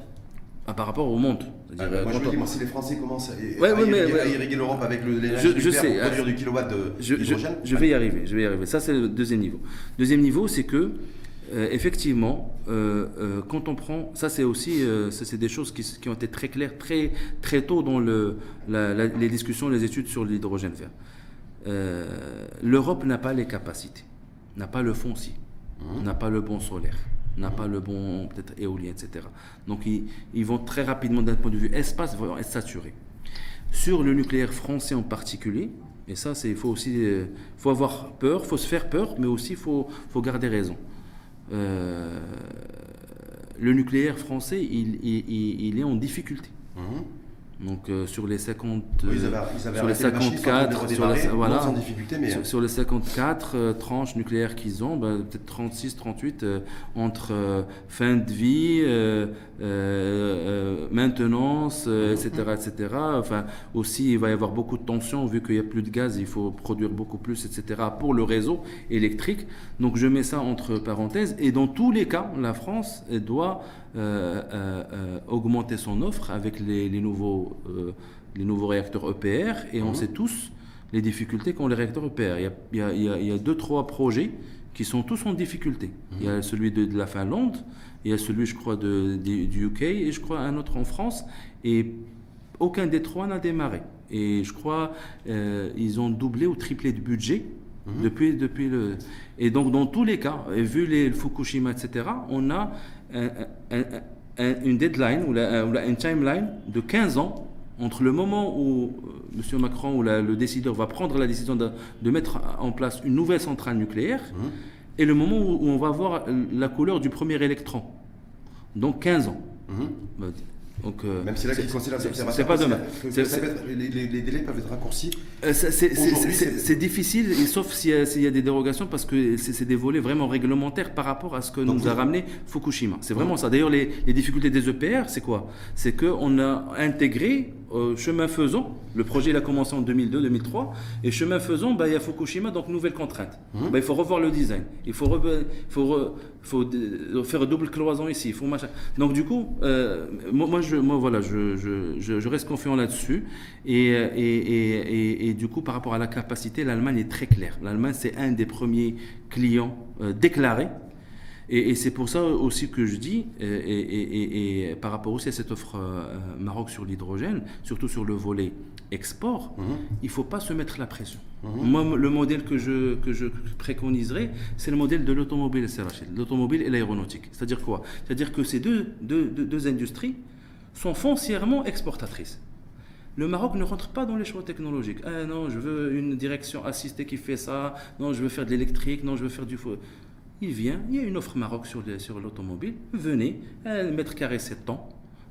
Ah, par rapport au monde. Ah, bah, moi, je me dis, moi, si les Français commencent à, irriguer, l'Europe avec l'énergie je, sais, pour produire du kilowatt d'hydrogène. Je, je, vais y arriver, je vais y arriver. Ça, c'est le deuxième niveau. Deuxième niveau, c'est que, euh, effectivement, euh, euh, quand on prend, ça c'est aussi, ça c'est des choses qui, qui, ont été très claires très, très tôt dans le, la, les discussions, les études sur l'hydrogène vert. L'Europe n'a pas les capacités, n'a pas le foncier, mmh. n'a pas le bon solaire n'a pas le bon, peut-être éolien, etc. Donc ils, vont très rapidement, d'un point de vue espace, vont être saturés. Sur le nucléaire français en particulier, et ça, il faut aussi euh, faut avoir peur, il faut se faire peur, mais aussi il faut, faut garder raison. Euh, le nucléaire français, il, il, est en difficulté. Mmh. Donc euh, sur les 50, sur les 54, sur, voilà, sur, les 54 tranches nucléaires qu'ils ont, bah, peut-être 36, 38 euh, entre euh, fin de vie, maintenance, etc., etc. Enfin aussi il va y avoir beaucoup de tensions vu qu'il n'y a plus de gaz, il faut produire beaucoup plus, etc. pour le réseau électrique. Donc je mets ça entre parenthèses et dans tous les cas, la France doit euh, euh, euh, augmenter son offre avec les, nouveaux, les nouveaux réacteurs EPR et on mhm. sait tous les difficultés qu'ont les réacteurs EPR. Il y, a, il, y a, deux, trois projets qui sont tous en difficulté. Il y a mhm. celui de, la Finlande, il y a celui, je crois, de, du UK et je crois un autre en France. Et aucun des trois n'a démarré. Et je crois euh, ils ont doublé ou triplé de budget mhm. depuis, depuis le. Et donc, dans tous les cas, vu les Fukushima, etc., on a une deadline ou, une timeline de 15 ans entre le moment où euh, M. Macron ou le décideur va prendre la décision de, mettre en place une nouvelle centrale nucléaire mmh. Et le moment où, on va voir la couleur du premier électron. Donc 15 ans. Bah, donc, euh, Même si là, qui considère c'est pas demain. Les, les, délais peuvent être raccourcis. Euh, c'est difficile, sauf s'il y, y, a des dérogations, parce que c'est des volets vraiment réglementaires par rapport à ce que nous a ramené Fukushima. C'est vraiment ça. D'ailleurs, les, difficultés des EPR, c'est quoi? C'est qu'on a intégré euh, chemin faisant, le projet il a commencé en 2002-2003, et chemin faisant, bah, il y a Fukushima, donc nouvelle contrainte. Mhm. Bah, il faut revoir le design, il faut, re- faut, re- faut d- faire double cloison ici, il faut machin. Donc du coup, euh, moi, moi, je, moi voilà, je, je, je, reste confiant là-dessus, et, euh, et, et, et, et du coup, par rapport à la capacité, l'Allemagne est très claire. L'Allemagne, c'est un des premiers clients euh, déclarés et, et c'est pour ça aussi que je dis, et, et- et- et par rapport aussi à cette offre euh, Maroc sur l'hydrogène, surtout sur le volet export, Mhm. il ne faut pas se mettre la pression. Mhm. Moi, le modèle que je, que je préconiserais, c'est le modèle de l'automobile, l'automobile et l'aéronautique. C'est-à-dire quoi? C'est-à-dire que ces deux, deux, deux- deux industries sont foncièrement exportatrices. Le Maroc ne rentre pas dans les choix technologiques. Ah non, je veux une direction assistée qui fait ça. Non, je veux faire de l'électrique. Non, je veux faire du feu. Il vient, il y a une offre Maroc sur les- sur l'automobile. Venez, un mètre carré 7 ans.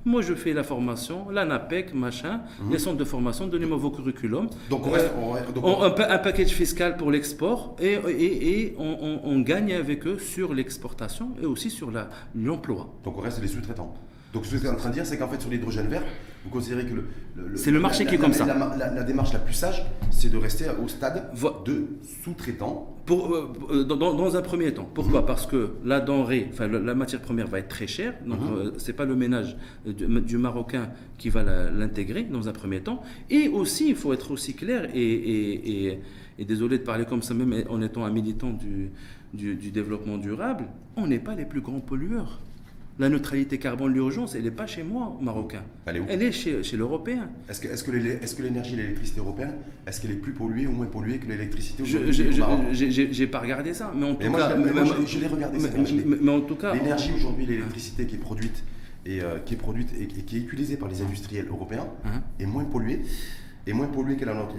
Moi, je fais la formation, l'ANAPEC, machin, les centres de formation, donnez-moi vos curriculums. Donc on Euh, reste. donc, on- un, un package fiscal pour l'export et, et, et on, on- on gagne avec eux sur l'exportation et aussi sur la- l'emploi. donc on reste les sous-traitants. Donc ce que vous êtes en train de dire, c'est qu'en fait sur l'hydrogène vert, vous considérez que le, C'est le marché la- qui est comme la- ça. La, démarche la plus sage, c'est de rester au stade Vo- de sous-traitant. Pour, euh, euh, dans, un premier temps. Pourquoi? Parce que la denrée, enfin la matière première va être très chère. Donc Mhm. euh, c'est pas le ménage du, du marocain qui va l'intégrer dans un premier temps. Et aussi, il faut être aussi clair et, et- et- et désolé de parler comme ça même en étant un militant du, du- du développement durable, on n'est pas les plus grands pollueurs. La neutralité carbone, l'urgence, elle n'est pas chez moi, marocain. Elle est où Elle est chez, chez l'européen. Est-ce que, est-ce que, l'élé- est-ce que l'énergie et l'électricité européenne, est-ce qu'elle est plus polluée ou moins polluée que l'électricité Je n'ai pas regardé ça, mais en tout Mais moi, cas, je mais moi, mais- je- je l'ai regardé, mais- cette énergie. mais- mais en tout cas, L'énergie aujourd'hui, l'électricité qui est produite et euh, qui est produite et, et qui est utilisée par les industriels européens Hein est moins polluée, est moins polluée que la nôtre.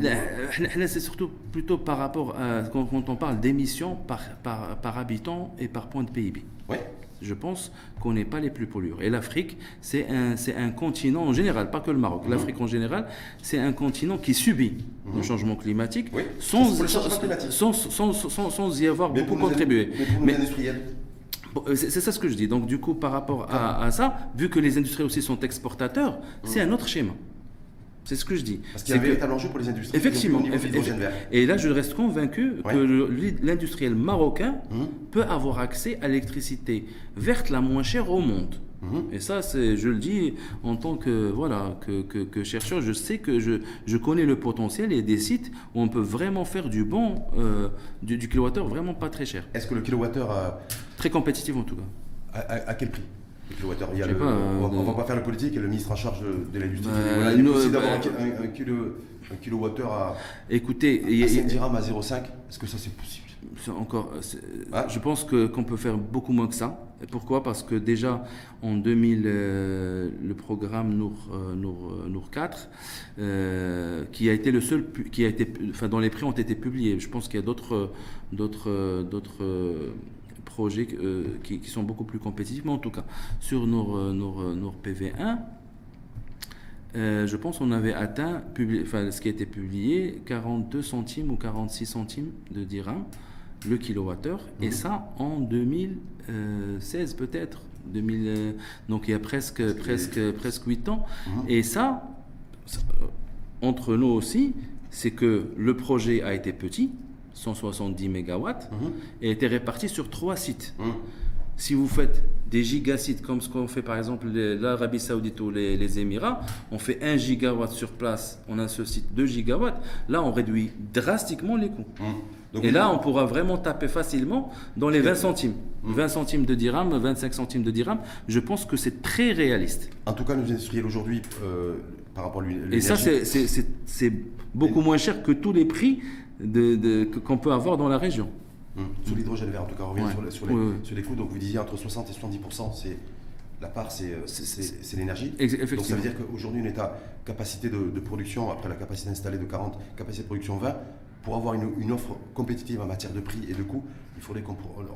C'est surtout plutôt par rapport à quand, quand on parle d'émissions par, par, par habitant et par point de PIB. Ouais. Je pense qu'on n'est pas les plus pollueurs. Et l'Afrique, c'est un, c'est un continent en général, pas que le Maroc. Mhm. L'Afrique en général, c'est un continent qui subit le changement climatique Oui, sans, c'est pour le changement sans, climatique. sans, y avoir Mais beaucoup contribué. mais pour industriels, C'est ça ce que je dis. Donc, du coup, par rapport à, à ça, vu que les industries aussi sont exportateurs, c'est un autre schéma. C'est ce que je dis. Parce qu'il y a un que- véritable enjeu pour les industries. Effectivement. Au niveau de eff-. Et là, je reste convaincu Ouais. que l'industriel marocain Mhm. peut avoir accès à l'électricité verte la moins chère au monde. Mhm. Et ça, c'est, je le dis en tant que, voilà, que, que- que chercheur, je sais que je, je connais le potentiel et des sites où on peut vraiment faire du bon, euh, du, du kilowattheure vraiment pas très cher. Est-ce que le kilowattheure a, Très compétitif en tout cas. à, à- à quel prix? Le kilowattheure Il y a Je sais le- pas, on, euh, on va pas faire le politique et le ministre en charge de, de l'industrie. Bah, Voilà, il est nous, euh, d'avoir un, bah, un- un kilo, un kilowattheure à, Écoutez, il y à a- 5 dirhams à 0,5. Est-ce que ça c'est possible? Encore, Ah. je pense que qu'on peut faire beaucoup moins que ça. Pourquoi? Parce que déjà en 2000, euh, le programme Nour, euh, Nour, euh, Nour 4, euh, qui a été le seul, qui a été, enfin dont les prix ont été publiés. Je pense qu'il y a d'autres, d'autres, euh, d'autres euh, projets euh, qui, qui sont beaucoup plus compétitifs. Mais en tout cas, sur Nour, euh, Nour, euh, Nour PV1. Euh, je pense qu'on avait atteint, publi- enfin, ce qui a été publié, 42 centimes ou 46 centimes de dirham le kilowattheure, et ça en 2016 peut-être. 2000, euh, donc il y a presque, presque, presque 8 ans. Mhm. Et ça, ça, entre nous aussi, c'est que le projet a été petit, 170 mégawatts, Mhm. et été réparti sur trois sites. Mhm. Si vous faites des gigasites comme ce qu'on fait par exemple l'Arabie Saoudite ou les, les Émirats, on fait 1 gigawatt sur place, on a ce site 2 gigawatts, là on réduit drastiquement les coûts. Mhm. Donc, Et là on pourra vraiment taper facilement dans les 20 centimes. Mm. 20 centimes de dirham, 25 centimes de dirham, je pense que c'est très réaliste. En tout cas, nos industriels aujourd'hui, euh, par rapport à l'é- Et ça c'est beaucoup moins cher que tous les prix de- de- que- qu'on peut avoir dans la région. Hum, Sur l'hydrogène vert, en tout cas, on revient Ouais. sur, les- sur les, Oui, oui. sur les coûts. Donc vous disiez entre 60 et 70%, c'est la part, c'est euh, l'énergie. Donc ça veut dire qu'aujourd'hui, on est à capacité de, de production, après la capacité installée de 40, capacité de production 20. Pour avoir une, une offre compétitive en matière de prix et de coût, il faudrait qu'on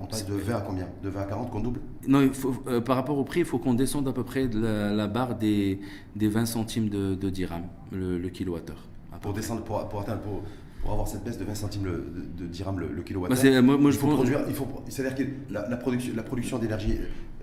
passe de 20 à combien? De 20 à 40, qu'on double? Non, il faut, euh, par rapport au prix, il faut qu'on descende à peu près de la, la barre des, des 20 centimes de, de dirham, le, le kilowattheure. pour descendre, pour, pour atteindre, pour, pour avoir cette baisse de 20 centimes le- de, de dirham le, le kilowattheure. Bah, moi- moi, il faut produire, il faut, c'est-à-dire que la, la production, la production d'énergie,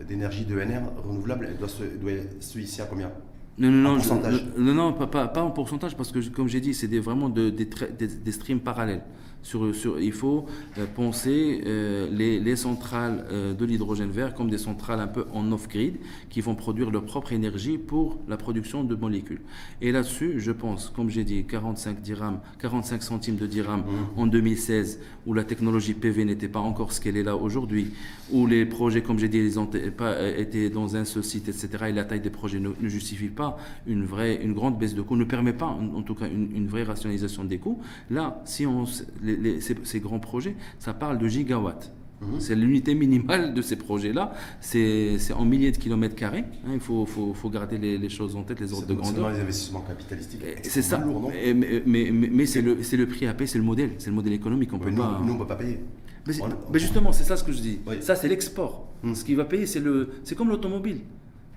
d'énergie de NR renouvelable, elle doit se, doit se hisser à combien? Non, non, en non, pourcentage. je- non, non, pas, pas, pas en pourcentage, parce que comme j'ai dit, c'est des- vraiment de- des, tra- des, des streams parallèles. Sur, sur, il faut euh, penser euh, les, les centrales euh, de l'hydrogène vert comme des centrales un peu en off-grid qui vont produire leur propre énergie pour la production de molécules. Et là-dessus, je pense, comme j'ai dit, 45, dirhams, 45 centimes de dirhams en 2016, où la technologie PV n'était pas encore ce qu'elle est là aujourd'hui, où les projets, comme j'ai dit, ils ont été- pas, étaient dans un seul site, etc., et la taille des projets ne, ne justifie pas une, vraie, une grande baisse de coûts, ne permet pas, en, en tout cas, une, une vraie rationalisation des coûts. Là, si on, les- les- ces, ces grands projets, ça parle de gigawatts. C'est l'unité minimale de ces projets-là. C'est c'est en milliers de kilomètres carrés. hein. il faut, faut, faut garder les, les choses en tête, les ordres C'est de c'est grandeur. dans les investissements capitalistiques. C'est ça. lourd, mais mais, mais- mais c'est le, c'est le prix à payer, c'est le modèle. C'est le modèle économique. On peut nous, pas. nous, on ne peut pas payer. Mais, c'est- On- justement, c'est ça ce que je dis. Oui. Ça, c'est l'export. Hmm. Ce qui va payer, c'est le, c'est comme l'automobile.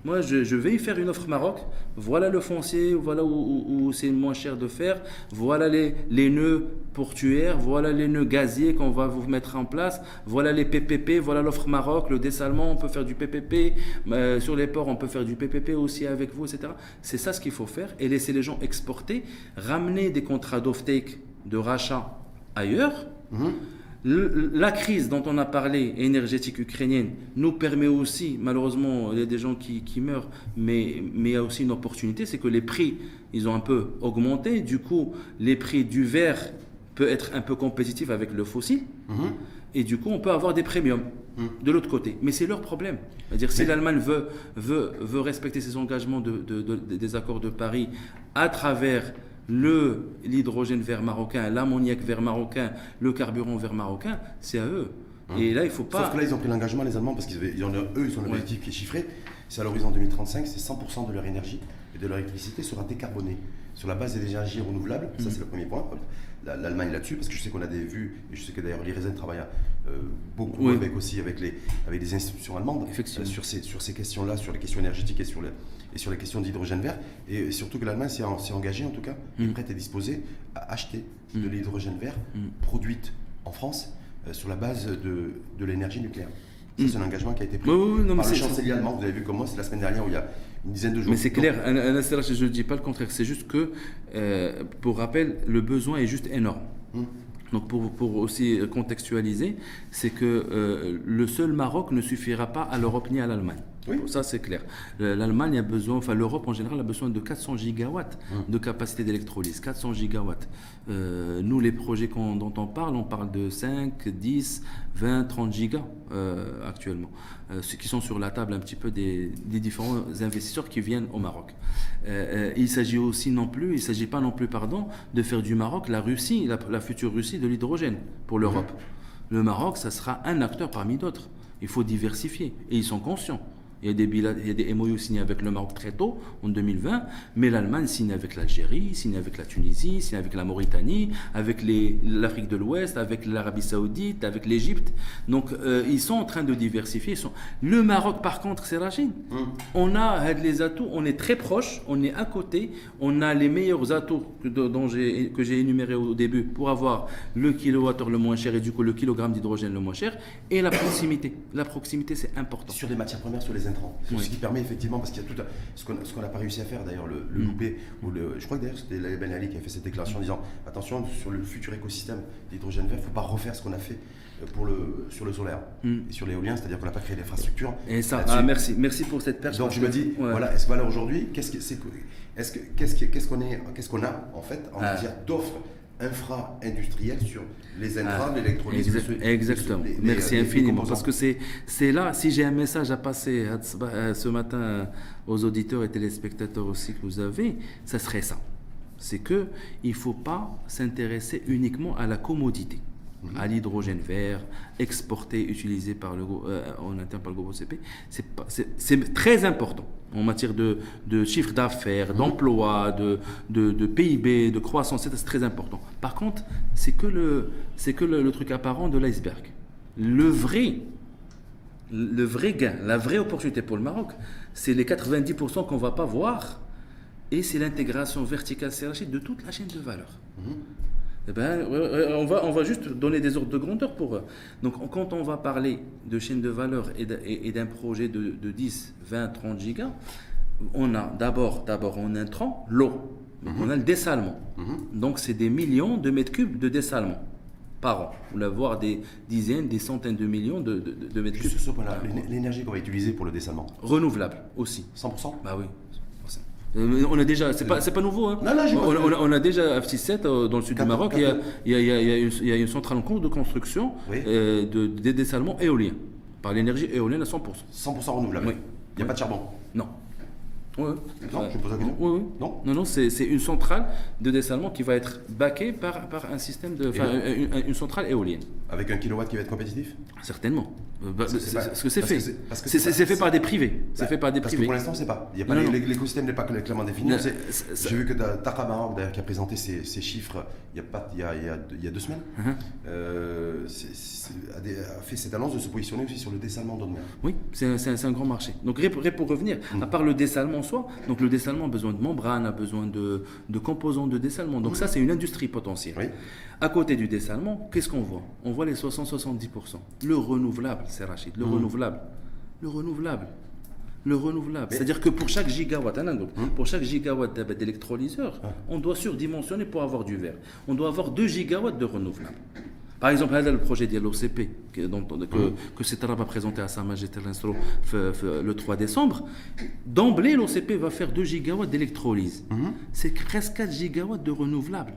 Moi, je, vais y faire une offre Maroc. Voilà le foncier, voilà où, c'est moins cher de faire. Voilà les, les nœuds portuaires, voilà les nœuds gaziers qu'on va vous mettre en place. Voilà les PPP, voilà l'offre Maroc, le dessalement, on peut faire du PPP. Euh, sur les ports, on peut faire du PPP aussi avec vous, etc. C'est ça ce qu'il faut faire et laisser les gens exporter, ramener des contrats d'off-take, de rachat ailleurs. Mhm. La crise dont on a parlé, énergétique ukrainienne, nous permet aussi, malheureusement, il y a des gens qui, qui meurent, mais, mais il y a aussi une opportunité, c'est que les prix, ils ont un peu augmenté. Du coup, les prix du verre peuvent être un peu compétitifs avec le fossile. Mhm. Et du coup, on peut avoir des premiums de l'autre côté. Mais c'est leur problème. C'est-à-dire, si Mais- l'Allemagne veut, veut, veut respecter ses engagements de, de- de- des accords de Paris à travers l'hydrogène vert marocain, l'ammoniac vert marocain, le carburant vert marocain, c'est à eux. Et là, il faut pas. Sauf que là, ils ont pris l'engagement, les Allemands, parce qu'ils ont- eux, ils ont un objectif qui est chiffré. C'est à l'horizon 2035, c'est 100% de leur énergie et de leur électricité sera décarbonée sur la base des énergies renouvelables. Ça, Mm. c'est le premier point. L'Allemagne là-dessus, parce que je sais qu'on a des vues, et je sais que d'ailleurs l'IRESEN travaille euh, beaucoup Oui. avec aussi avec les, avec les institutions allemandes euh, sur ces, sur ces questions-là, sur les questions énergétiques et sur, les, et sur les questions d'hydrogène vert. Et surtout que l'Allemagne s'est en- s'est engagée, en tout cas, est Mm. prête et disposée à acheter de Mm. l'hydrogène vert Mm. produite en France euh, sur la base de, de l'énergie nucléaire. C'est un engagement qui a été pris non, par le chancelier allemand. Vous avez vu comme moi, c'est la semaine dernière où il y a une dizaine de jours. Mais c'est clair, je ne dis pas le contraire, c'est juste que, euh, pour rappel, le besoin est juste énorme. hum, Donc pour, pour aussi contextualiser, c'est que euh, le seul Maroc ne suffira pas à l'Europe ni à l'Allemagne. Oui. Ça c'est clair. Le- L'Allemagne a besoin, enfin l'Europe en général a besoin de 400 gigawatts Mmh. de capacité d'électrolyse. 400 gigawatts. Euh, nous les projets dont on parle, on parle de 5, 10, 20, 30 gigas euh, actuellement. Euh, ceux qui sont sur la table un petit peu des, des différents investisseurs qui viennent au Maroc. Il s'agit aussi non plus, il s'agit pas non plus, pardon, de faire du Maroc la Russie, la, la future Russie de l'hydrogène pour l'Europe. Le Maroc, ça sera un acteur parmi d'autres. Il faut diversifier et ils sont conscients. Il y a des, bila- il y a des MOU signés avec le Maroc très tôt, en 2020, mais l'Allemagne signe avec l'Algérie, signe avec la Tunisie, signe avec la Mauritanie, avec l'Afrique de l'Ouest, avec l'Arabie Saoudite, avec l'Égypte. Donc euh, ils sont en train de diversifier. sont- Le Maroc, par contre, c'est la Chine. hum. On a had les atouts, on est très proche, on est à côté, on a les meilleurs atouts que, dont j'ai- que j'ai énumérés au début pour avoir le kilowattheure le moins cher et du coup le kilogramme d'hydrogène le moins cher et la proximité. La proximité, c'est important. Sur les matières premières, sur les intrants. C'est Oui. ce qui permet effectivement, parce qu'il y a tout un- ce qu'on qu'on n'a pas réussi à faire d'ailleurs, le, le Mm. loupé, ou le, je crois que d'ailleurs c'était Laïe Ben Ali qui a fait cette déclaration en disant attention, sur le futur écosystème d'hydrogène vert, il ne faut pas refaire ce qu'on a fait euh, pour le, sur le solaire Mm. et sur l'éolien, c'est-à-dire qu'on n'a pas créé d'infrastructure. Et ça, ah, merci, merci pour cette perche. Donc je me dis, ouais. voilà, est-ce que voilà, aujourd'hui, qu'est-ce que qu'est-ce que- qu'est-ce qu'on est, qu'est-ce qu'on a en fait en Ah. matière d'offres infra-industrielles sur les intrants, Ah, l'électrolyse, exact- exactement. les- Merci les- les infiniment. Parce que c'est, là, si j'ai un message à passer Tzba- euh, ce matin euh, aux auditeurs et téléspectateurs aussi que vous avez, ça serait ça. C'est que il ne faut pas s'intéresser uniquement à la commodité, à l'hydrogène vert, exporté, utilisé par le, euh, en interne par le groupe OCP. C'est, très important en matière de, de chiffre d'affaires, d'emploi, de, de, de PIB, de croissance, c'est très important. Par contre, c'est que le, que le, le truc apparent de l'iceberg. Le vrai, le vrai gain, la vraie opportunité pour le Maroc, c'est les 90% qu'on ne va pas voir et c'est l'intégration verticale de toute la chaîne de valeur. Mhm. Eh ben, on, va, on va juste donner des ordres de grandeur pour eux. Donc, on- quand on va parler de chaîne de valeur et d'un- et et d'un projet de, de 10, 20, 30 gigas, on a d'abord, d'abord en intrant l'eau. Donc on a le dessalement. Donc c'est des millions de mètres cubes de dessalement par an. On va voir des dizaines, des centaines de millions de, de- de mètres cubes. Juste l'énergie qu'on va utiliser pour le dessalement, Renouvelable aussi. 100% Bah oui. Euh, On a déjà, c'est pas, c'est pas nouveau. Hein. Non, on, pas- on a, on a déjà à 7 dans le sud du Maroc. Il y, a, il, y a, il y a- une, centrale en cours de construction Oui. euh, de, des dessalements éoliens par l'énergie éolienne à 100%. 100% renouvelable. Oui. Il n'y a pas de charbon. Non. Ouais. Non, je pose la question. Oui, oui. Non Non, non, c'est une centrale de dessalement qui va être baquée par, par un système de. Enfin, une, une centrale éolienne. Avec un kilowatt qui va être compétitif? Certainement. Bah, Parce que c'est- fait. c'est- fait par des privés. C'est Bah, fait par des Parce que pour l'instant, c'est pas. Il y a pas L'écosystème n'est pas clairement défini. J'ai vu que Taqa Maroc, d'ailleurs, qui a présenté ses, ses chiffres il y a, pas, il y a, il y a deux- il y a deux semaines, Mhm. euh, a, des- a fait cette annonce de se positionner aussi sur le dessalement d'eau de mer. Oui, c'est un, un- grand marché. Donc, pour revenir, à part le dessalement en soi, donc le dessalement a besoin de membranes, a besoin de, de composants de dessalement. Donc, ça, c'est une industrie potentielle. Oui. À côté du dessalement, qu'est-ce qu'on voit? On voit les 60-70%. Le renouvelable, c'est Rachid, le renouvelable. Le renouvelable. Le renouvelable. C'est-à-dire que pour chaque gigawatt, hein, Nangoul, pour chaque gigawatt d'électrolyseur, on doit surdimensionner pour avoir du verre. On doit avoir 2 gigawatts de renouvelable. Par exemple, là, le projet de l'OCP que, que, que Cetarab a présenté à Sa Majesté l'Instro le 3 décembre, d'emblée, l'OCP va faire 2 gigawatts d'électrolyse. C'est presque 4 gigawatts de renouvelable.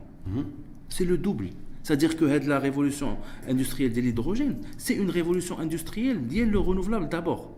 C'est le double. C'est-à-dire que la révolution industrielle de l'hydrogène, c'est une révolution industrielle liée au renouvelable d'abord.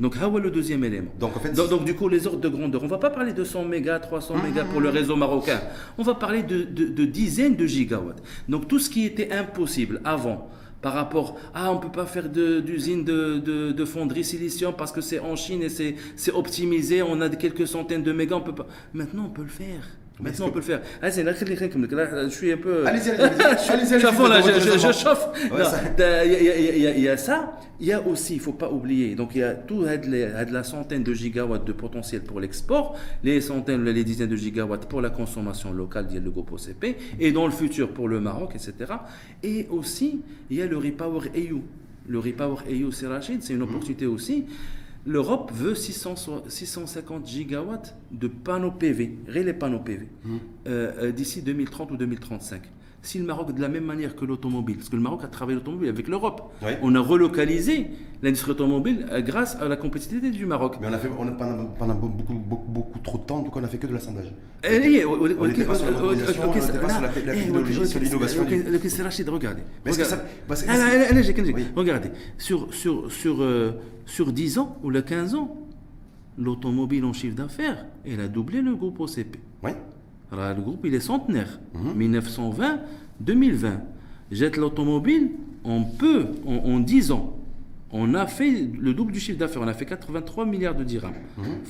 Donc, ah ouais, le deuxième élément. Donc, en fait, donc, du coup, les ordres de grandeur, on ne va pas parler de 100 mégas, 300 Mmh, mégas pour le réseau marocain. On va parler de, de- de dizaines de gigawatts. Donc, tout ce qui était impossible avant, par rapport à on ne peut pas faire d'usine de, de, de fonderie silicium parce que c'est en Chine et c'est c'est optimisé, on a quelques centaines de mégas, on peut pas. Maintenant, on peut le faire. Maintenant, on peut le faire. Ah, je suis un peu. Allez-y, allez-y, Je chauffe. Il y, a- ça, il y a aussi, il ne faut pas oublier, donc il y a tout had la centaine de gigawatts de potentiel pour l'export, les centaines, les dizaines de gigawatts pour la consommation locale, dit le groupe OCP, et dans le futur pour le Maroc, etc. Et aussi, il y a le Repower EU. Le Repower EU, c'est Rachid, c'est une opportunité aussi. L'Europe veut 600 so- 650 gigawatts de panneaux PV, les panneaux PV, euh, euh, d'ici 2030 ou 2035. Si le Maroc, de la même manière que l'automobile, parce que le Maroc a travaillé l'automobile avec l'Europe, Oui. on a relocalisé l'industrie automobile euh, grâce à la compétitivité du Maroc. Mais on a fait on a, pendant, pendant beaucoup, beaucoup, beaucoup trop de temps, donc on a fait que de l'assemblage. Eh, eh, On n'était pas sur la modernisation, on n'était pas sur la- la technologie, sur l'innovation. Le c'est Rachid, regardez. Regardez. sur, sur, sur, euh, sur 10 ans ou les 15 ans, l'automobile en chiffre d'affaires, elle a doublé le groupe OCP. Oui. Le groupe, il est centenaire. 1920, 2020. Jette l'automobile, on peut, en, en 10 ans, on a fait le double du chiffre d'affaires. On a fait 83 milliards de dirhams.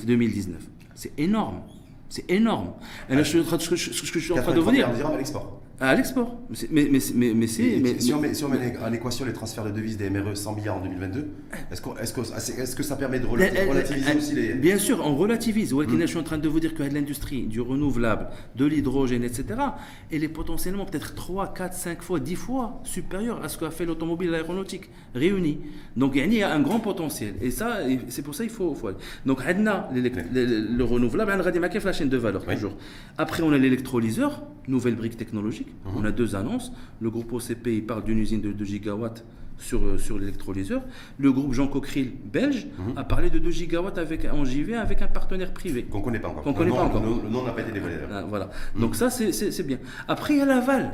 2019. C'est énorme. C'est énorme. Et là, je suis en train de- ce que je, suis en train de vous 83 dire, milliards de dirhams à l'export. À l'export. Mais c'est. Si, on met, si on met en équation les transferts de devises des MRE 100 milliards en 2022, est-ce qu'on- est-ce que, est-ce que ça permet de Elle- elle- relativiser elle- aussi les. Bien sûr, on relativise. Je suis en train de vous dire que l'industrie, du renouvelable, de l'hydrogène, etc., elle est potentiellement peut-être 3, 4, 5 fois, 10 fois supérieure à ce qu'a fait l'automobile et l'aéronautique réunis. Donc il y a un grand potentiel. Et ça, c'est pour ça qu'il faut, faut aller. Donc on a le, le- le renouvelable, on a la chaîne de valeur, toujours. Après, on a l'électrolyseur, nouvelle brique technologique. Mm-hmm. On a deux annonces. Le groupe OCP, il parle d'une usine de 2 gigawatts sur, euh, sur l'électrolyseur. Le groupe Jean Coqueril, belge, Mm-hmm. a parlé de 2 gigawatts avec, en JV avec un partenaire privé. Qu'on ne connaît pas encore. Qu'on connaît pas encore. Le nom- n'a pas été dévoilé. Ah, voilà. Donc ça, c'est bien. Après, il y a l'aval.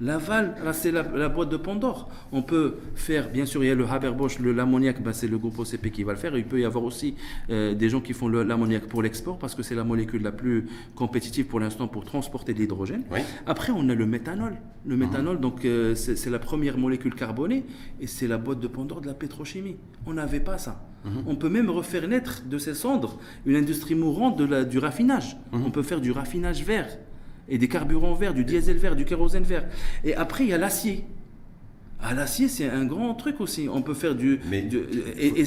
L'aval, là, c'est la, la boîte de Pandore. On peut faire, bien sûr, il y a le Haber-Bosch, l'ammoniac, ben, c'est le groupe OCP qui va le faire. Il peut y avoir aussi euh, des gens qui font l'ammoniac pour l'export parce que c'est la molécule la plus compétitive pour l'instant pour transporter de l'hydrogène. Oui. Après, on a le méthanol. Le méthanol, donc, euh, c'est la première molécule carbonée et c'est la boîte de Pandore de la pétrochimie. On n'avait pas ça. On peut même refaire naître de ces cendres une industrie mourante de la, du raffinage. On peut faire du raffinage vert et des carburants verts, du diesel vert, du kérosène vert. Et après, il y a l'acier. À l'acier, c'est un grand truc aussi. On peut faire du. Mais, du-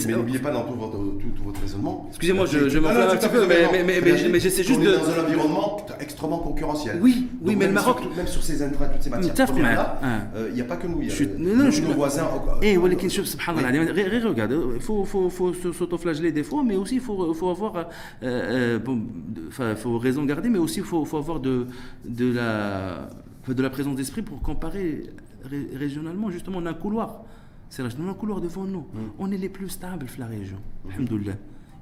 mais n'oubliez pas dans tout votre, tout, tout votre raisonnement. Excusez-moi, je- je Ah, m'enflamme non, un tout à petit peu, fait mais- raison. mais- mais- C'est-à-dire mais j'essaie juste qu'on est de- dans un environnement extrêmement concurrentiel. Oui, oui, Donc mais le même Maroc- sur tout- même sur ces intrants, toutes ces matières متفق premières معك. là, Ah. euh, il n'y a pas que nous. il y a, Je suis- euh, non, non, nos, je- nos voisins. Eh, ولكن شوف سبحان الله العظيم غير غير regarde il faut faut faut se- s'autoflageller des fois mais aussi il faut faut avoir euh, euh, bon de- enfin faut raison garder mais aussi faut faut avoir de de la de la présence d'esprit pour comparer ré- régionalement justement on a un couloir. C'est là on a un couloir devant nous. On est les plus stables la région. Alhamdoulilah.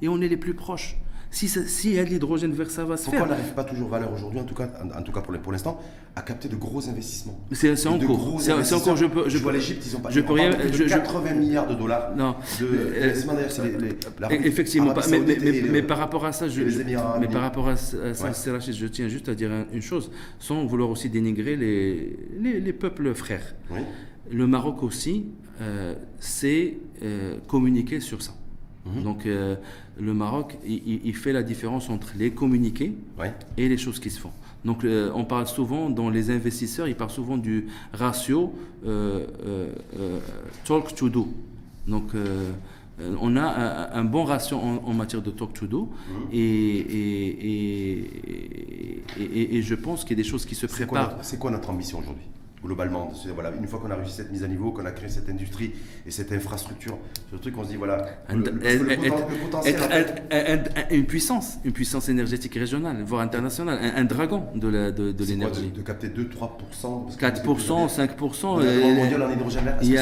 Et on est les plus proches si ça- si il y a de l'hydrogène vert ça va se Pourquoi on faire n'arrive pas toujours valeur aujourd'hui, en tout cas, en, en tout cas pour, pour l'instant, à capter de gros investissements C'est- c'est en cours. C'est- c'est en cours. Je peux- je peux- l'Égypte, ils ont pas. je on peux rien- je- je- 80 milliards de dollars. Non. De Euh, investissements, d'ailleurs, c'est les- les- la- Effectivement, pas- mais, mais- par rapport à ça, je, mais par rapport à ça, Ouais. c'est je tiens juste à dire un- une chose, sans vouloir aussi dénigrer les, les, les peuples frères. Oui. Le Maroc aussi euh, sait euh, communiquer sur ça. Mhm. Donc euh, le Maroc, il, fait la différence entre les communiqués Ouais. et les choses qui se font. Donc euh, on parle souvent, dans les investisseurs, ils parlent souvent du ratio euh, euh, talk to do. Donc on a un, un bon ratio en, en matière de talk to do et, et, et, et- et- et je pense qu'il y a des choses qui se C'est quoi, préparent. c'est quoi notre ambition aujourd'hui? Globalement, voilà, une fois qu'on a réussi cette mise à niveau, qu'on a créé cette industrie et cette infrastructure, ce truc, on se dit voilà, une puissance, une puissance énergétique régionale, voire internationale, un, un dragon de l'énergie. de, de capter 2-3%. 4%, 5%. On a euh, le mondial en hydrogène vert. est-ce Il y,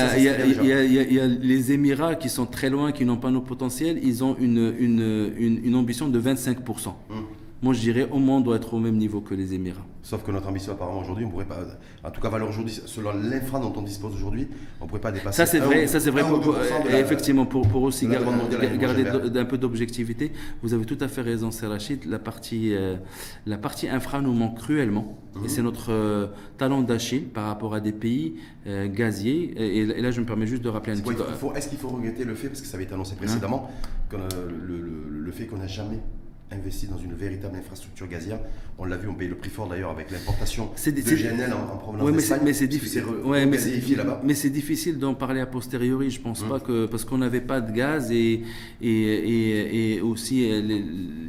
a, il y les Émirats qui sont très loin, qui n'ont pas nos potentiels, ils ont une, une, une, une ambition de 25%. Hum. Moi, je dirais au moins on doit être au même niveau que les Émirats. Sauf que notre ambition, apparemment, aujourd'hui, on pourrait pas. En tout cas, valeur aujourd'hui, selon l'infra dont on dispose aujourd'hui, on pourrait pas dépasser. Ça, c'est un vrai, ou- ça, c'est vrai un pour, ou pour- 2% de la- effectivement, pour, pour aussi gar- garder d'un peu d'objectivité. Vous avez tout à fait raison, c'est Rachid. La partie, euh, la partie infra nous manque cruellement. Mhm. Et c'est notre euh, talent d'Achille par rapport à des pays euh, gaziers. Et, et là, je me permets juste de rappeler un petit Est-ce qu'il faut regretter le fait, parce que ça avait été annoncé précédemment, le, le- le fait qu'on n'a jamais investi dans une véritable infrastructure gazière. On l'a vu, on paye le prix fort d'ailleurs avec l'importation de GNL en, en provenance Ouais, mais c'est, difficile. Ouais, mais c'est, regazéifié là-bas. mais c'est difficile d'en parler a posteriori. Je pense Hum. pas que parce qu'on n'avait pas de gaz et et, et, et aussi euh,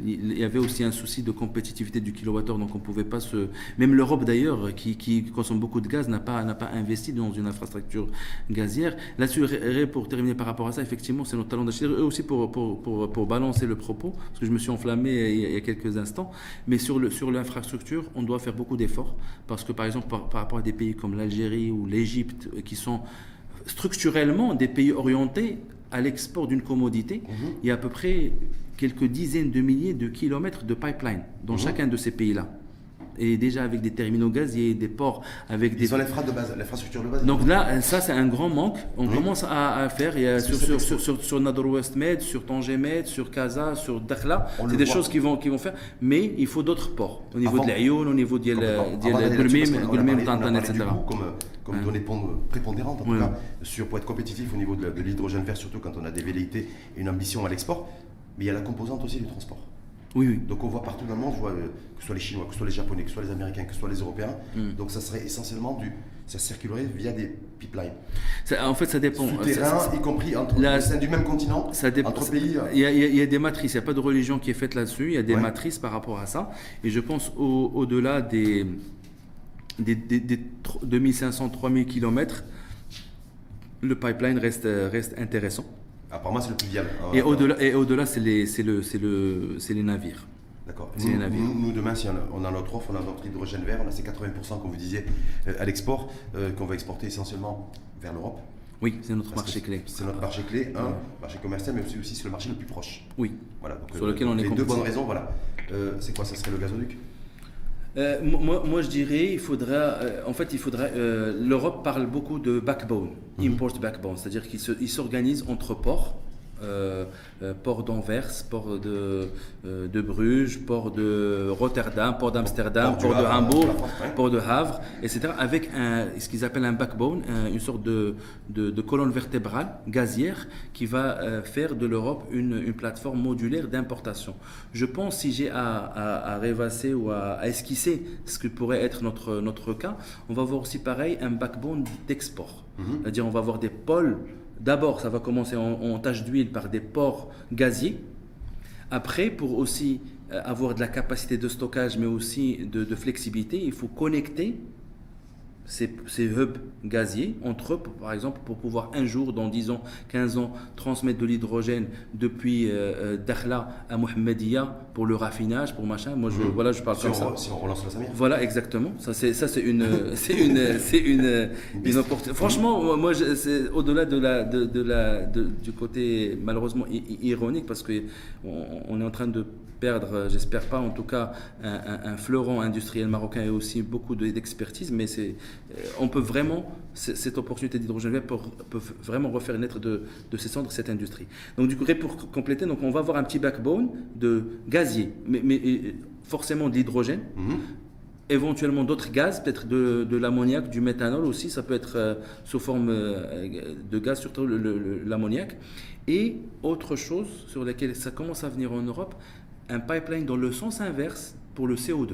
il y avait aussi un souci de compétitivité du kilowattheure, donc on pouvait pas se. Même l'Europe d'ailleurs, qui, qui consomme beaucoup de gaz, n'a pas n'a pas investi dans une infrastructure gazière. Là-dessus, pour terminer par rapport à ça, effectivement, c'est notre talent d'Achille. Aussi pour, pour, pour, pour balancer le propos, parce que je me suis enflammé il y a, il y a quelques instants. Mais sur le sur l'infrastructure, on doit faire beaucoup d'efforts parce que par exemple par, par rapport à des pays comme l'Algérie ou l'Égypte euh, qui sont structurellement des pays orientés à l'export d'une commodité, Mhm. il y a à peu près quelques dizaines de milliers de kilomètres de pipeline dans Mhm. chacun de ces pays-là. Et déjà avec des terminaux gaziers, des ports, avec des Ils ont l'infra de base, l'infrastructure de base. donc là, ça c'est un grand manque. On Oui. commence à, à faire. Que sur, sur, sur, sur, sur Nador West Med, sur Tanger Med, sur Casa, sur Dakhla. C'est des voit. choses qui vont, qui vont faire. Mais il faut d'autres ports. Au niveau Avant- de l'Ayoun, au niveau de a Tantan, etc. comme, comme Ouais. donnée pon- prépondérante, en tout Ouais. cas, sur, pour être compétitif au niveau de, de l'hydrogène vert, surtout quand on a des velléités et une ambition à l'export. Mais il y a la composante aussi du transport. Oui, oui. Donc on voit partout dans le monde, je vois, euh, que ce soit les Chinois, que ce soit les Japonais, que ce soit les Américains, que ce soit les Européens. Mm. Donc ça serait essentiellement du. Ça circulerait via des pipelines. Ça- en fait, ça dépend. Souterrains, Ça- ça- y compris entre, La- au sein du même continent, ça dépend. entre pays. euh, Il y, a, y y des matrices, il n'y a pas de religion qui est faite là-dessus, il y a des Ouais. matrices par rapport à ça. Et je pense au- au-delà des, des, des, des tro- 2500-3000 km, le pipeline reste, reste intéressant. Apparemment, c'est le plus viable. hein. Et au-delà, et au-delà c'est les, c'est le, c'est le, c'est les navires. D'accord. C'est Nous, les navires. nous- nous, demain, si on a, notre offre, on a notre hydrogène vert, on a ces 80%, comme vous disiez, euh, à l'export, euh, qu'on va exporter essentiellement vers l'Europe. Oui, c'est notre Parce marché clé. C'est notre marché clé, un, marché commercial, mais aussi, aussi c'est le marché le plus proche. Oui. Voilà, donc, Sur lequel on est Les deux bonnes raisons, voilà. Euh, c'est quoi Ça serait le gazoduc? Euh, moi, moi, je dirais, il faudra, euh, en fait, il faudra. euh, L'Europe parle beaucoup de backbone, Mhm. import backbone, c'est-à-dire qu'il se- il s'organise entre ports port d'Anvers, port de, euh, de Bruges, port de Rotterdam, port d'Amsterdam, Port de Hambourg, port de Havre, etc. Avec un, ce qu'ils appellent un backbone, un- une sorte de, de, de colonne vertébrale gazière qui va euh, faire de l'Europe une, une plateforme modulaire d'importation. Je pense, si j'ai à, à, à rêvasser ou à, à esquisser ce que pourrait être notre, notre cas, on va voir aussi pareil un backbone d'export. C'est-à-dire on va avoir des pôles. D'abord, ça va commencer en, en d'huile par des ports gaziers. Après, pour aussi euh, avoir de la capacité de stockage, mais aussi de flexibilité, il faut connecter ces, ces hubs gaziers entre eux, par exemple, pour pouvoir un jour, dans 10 ans, 15 ans, transmettre de l'hydrogène depuis euh, euh, Dakhla à Mohammedia pour le raffinage, pour machin. Moi, je, voilà, je parle Si comme on, ça. si on relance la Samir. Voilà, exactement. Ça, c'est, ça, c'est une, c'est une, (laughs) c'est une, une opportunité. Franchement, moi, je- c'est au-delà de la, de, de la, de- du côté malheureusement ironique, parce que on, on est en train de perdre, euh, j'espère pas, en tout cas, un, un- un fleuron industriel marocain et aussi beaucoup de- d'expertise, mais c'est, euh, on peut vraiment, cette opportunité d'hydrogène vert peut, peut vraiment refaire naître de, de ses cendres cette industrie. Donc, du coup, pour compléter, donc, on va avoir un petit backbone de gazier, mais, mais forcément de l'hydrogène Mhm. éventuellement d'autres gaz, peut-être de, de l'ammoniac, du méthanol aussi, ça peut être euh, sous forme euh, de gaz, surtout l'ammoniac. Et autre chose sur laquelle ça commence à venir en Europe, un pipeline dans le sens inverse pour le CO2.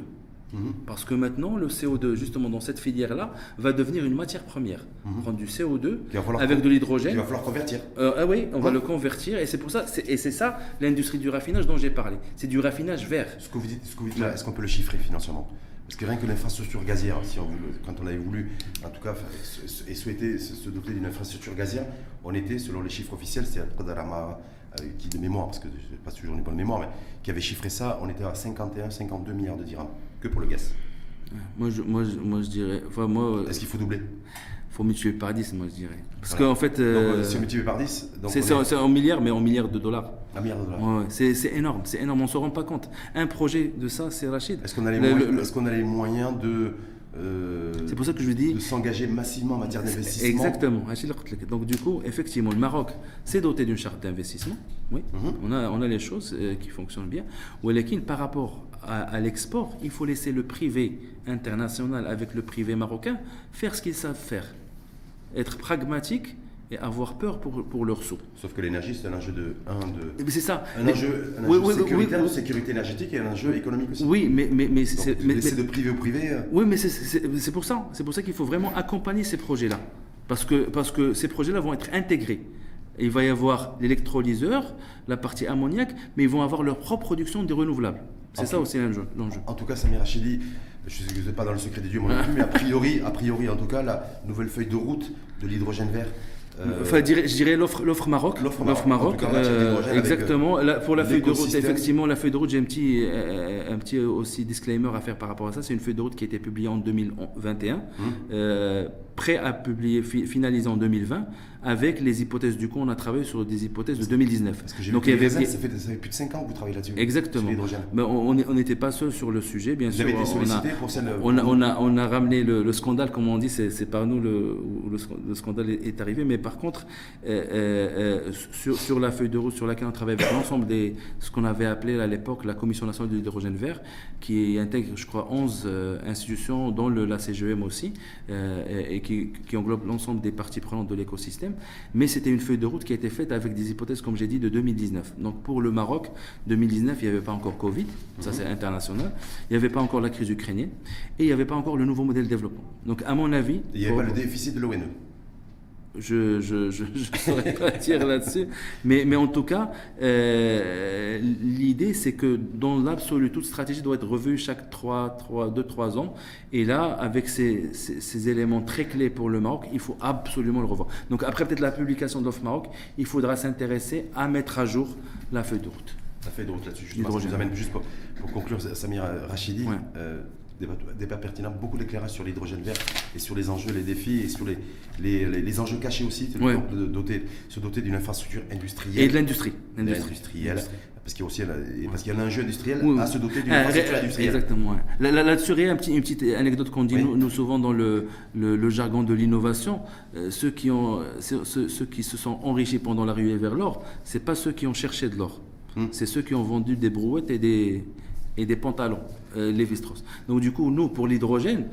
Mhm. Parce que maintenant, le CO2, justement dans cette filière-là, va devenir une matière première. Prendre du CO2 Il va falloir avec de Il l'hydrogène. va falloir convertir. Euh, ah oui, on va Ouais. le convertir et c'est pour ça, et c'est ça l'industrie du raffinage dont j'ai parlé. C'est du raffinage vert. Ce que vous dites, ce que vous dites là, est-ce qu'on peut le chiffrer financièrement? Parce que rien que l'infrastructure gazière, si on voulait- quand on avait voulu, en tout cas, et souhaiter se, doter d'une infrastructure gazière, on était, selon les chiffres officiels, c'est euh, qui de mémoire, parce que je n'ai pas toujours une bonne mémoire, mais qui avait chiffré ça, on était à 51-52 milliards de dirhams, que pour le gaz. Moi, je, moi, je, moi, je dirais. Enfin, moi, euh, Est-ce qu'il faut doubler? faut multiplier par 10, moi, je dirais. Parce Voilà. qu'en fait. Donc, euh, euh, si on multiplie par 10, donc c'est est en milliards, mais en milliards de dollars. un milliard de dollars. Ouais, c'est c'est énorme, c'est énorme, on ne se rend pas compte. Un projet de ça, c'est Rachid. Est-ce qu'on a, les Le- moyens- le- est-ce qu'on a les moyens de, euh, C'est pour ça que je dis. de s'engager massivement en matière d'investissement Exactement. Donc du coup, effectivement, le Maroc s'est doté d'une charte d'investissement. Oui, Mhm. on, a, on a les choses euh, qui fonctionnent bien. Walakin, par rapport à, à l'export, il faut laisser le privé international avec le privé marocain faire ce qu'ils savent faire. Être pragmatique et avoir peur pour, pour leurs sous. Sauf que l'énergie, c'est un enjeu de. Un, de Mais C'est ça. un Mais- enjeu, un Oui, enjeu oui, oui, sécuritaire, oui, de sécurité énergétique et un enjeu économique aussi. Oui, mais, mais, mais, c'est- de privé au privé. euh, Oui, mais c'est- pour ça. C'est pour ça qu'il faut vraiment accompagner ces projets-là. Parce que, parce que ces projets-là vont être intégrés. Il va y avoir l'électrolyseur, la partie ammoniaque, mais ils vont avoir leur propre production des renouvelables. C'est ça aussi l'enjeu. En tout cas, Samir Rachidi, je ne sais pas dans le secret des dieux, moi non plus, mais a priori, a priori, en tout cas, la nouvelle feuille de route de l'hydrogène vert. Euh, Enfin, je dirais, l'offre, l'offre Maroc. L'offre Maroc. Cas, euh, avec, exactement. Pour la feuille de route, effectivement, la feuille de route, j'ai un petit, euh, un petit aussi disclaimer à faire par rapport à ça. C'est une feuille de route qui a été publiée en 2021, Hum. euh, prêt à publier, fi- finalisé en 2020, avec les hypothèses du coup, on a travaillé sur des hypothèses de 2019. Parce que j'ai vu Donc il y avait- ça fait, ça fait plus de 5 ans que vous travaillez là-dessus. Exactement. Mais on n'était pas seul sur le sujet, bien Vous sûr. avez été on a- sollicité pour celle. on a, on, a, on a ramené le, le scandale, comme on dit, c'est par nous le, le, sc- le scandale est, est arrivé. Mais par contre, euh, euh, euh, sur, sur la feuille de route sur laquelle on travaille avec l'ensemble des ce qu'on avait appelé à l'époque la Commission nationale de l'hydrogène vert, qui intègre, je crois, 11 euh, institutions, dont le, la CGM aussi, euh, et, et qui, qui englobe l'ensemble des parties prenantes de l'écosystème. Mais c'était une feuille de route qui a été faite avec des hypothèses, comme j'ai dit, de 2019. Donc pour le Maroc, 2019, il n'y avait pas encore Covid, ça c'est international, il n'y avait pas encore la crise ukrainienne, et il n'y avait pas encore le nouveau modèle de développement. Donc à mon avis, Il n'y avait pas le déficit de l'ONE. Je je, je, je saurais pas (laughs) dire là-dessus, mais, mais en tout cas, euh, l'idée c'est que dans l'absolu, toute stratégie doit être revue chaque 3, 3, 2, 3 ans. Et là, avec ces, ces, ces éléments très clés pour le Maroc, il faut absolument le revoir. Donc après peut-être la publication de l'offre Maroc, il faudra s'intéresser à mettre à jour la feuille de route. Ça fait de route là-dessus. Ça L'hydrogène. nous amène juste pour, pour conclure, Samir Rachidi. Ouais. euh, débat, pertinent, beaucoup d'éclairage sur l'hydrogène vert et sur les enjeux, les défis et sur les, les, les, enjeux cachés aussi, de doter, se doter d'une infrastructure industrielle. Et de l'industrie. Industrielle. Parce qu'il y a aussi parce qu'il y a un enjeu industriel à se doter d'une ah, infrastructure industrielle. Exactement. Là-dessus, là, un petit, une petite anecdote qu'on dit nous, souvent dans le, le, jargon de l'innovation. Euh, ceux, qui ont, ceux, ceux, qui se sont enrichis pendant la ruée vers l'or, c'est pas ceux qui ont cherché de l'or. Hmm. C'est ceux qui ont vendu des brouettes et des, et des pantalons, euh, Lévi-Strauss. Donc du coup, nous, pour l'hydrogène,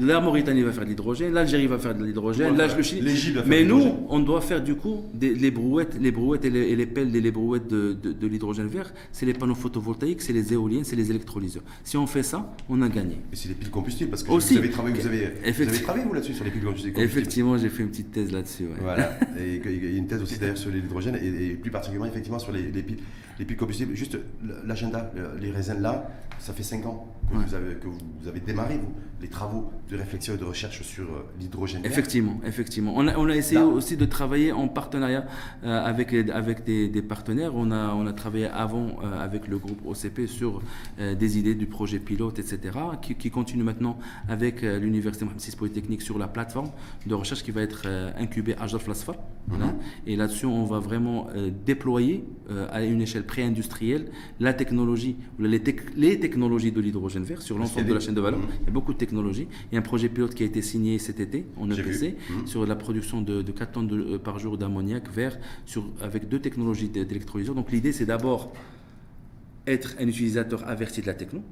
la Mauritanie va faire de l'hydrogène, l'Algérie va faire de l'hydrogène, là, le Chili. Mais nous, on doit faire du coup des, les brouettes, les brouettes et les, pelles et les brouettes de, de, l'hydrogène vert, c'est les panneaux photovoltaïques, c'est les éoliennes, c'est les électrolyseurs. Si on fait ça, on a gagné. Et c'est les piles combustibles, parce que Aussi, vous avez travaillé, vous avez, vous avez travaillé vous là-dessus sur les piles combustibles Effectivement, j'ai fait une petite thèse là-dessus. Voilà, (laughs) et il y a une thèse aussi d'ailleurs sur l'hydrogène, et, plus particulièrement effectivement sur les, les piles, les piles combustibles. Juste l'agenda, les raisins là, ça fait 5 ans que, vous, avez, que vous avez démarré vous, les travaux de réflexion et de recherche sur euh, l'hydrogène. Effectivement, effectivement. On a, on a essayé aussi de travailler en partenariat euh, avec, avec des, des, partenaires. On a, on a travaillé avant euh, avec le groupe OCP sur des idées du projet pilote, etc., qui, qui continue maintenant avec l'Université Mohamed VI Polytechnique sur la plateforme de recherche qui va être incubée à Flasfa. Mhm. Et là-dessus, on va vraiment déployer à une échelle pré-industrielle la technologie, les, les technologies de l'hydrogène vert sur l'ensemble de la chaîne de valeur. Mhm. Il y a beaucoup de technologies. Il y a un projet pilote qui a été signé cet été en EPC mhm. sur la production de, 4 tonnes euh, par jour d'ammoniac vert sur, avec deux technologies d'électrolyseur. Donc l'idée, c'est d'abord être un utilisateur averti de la techno,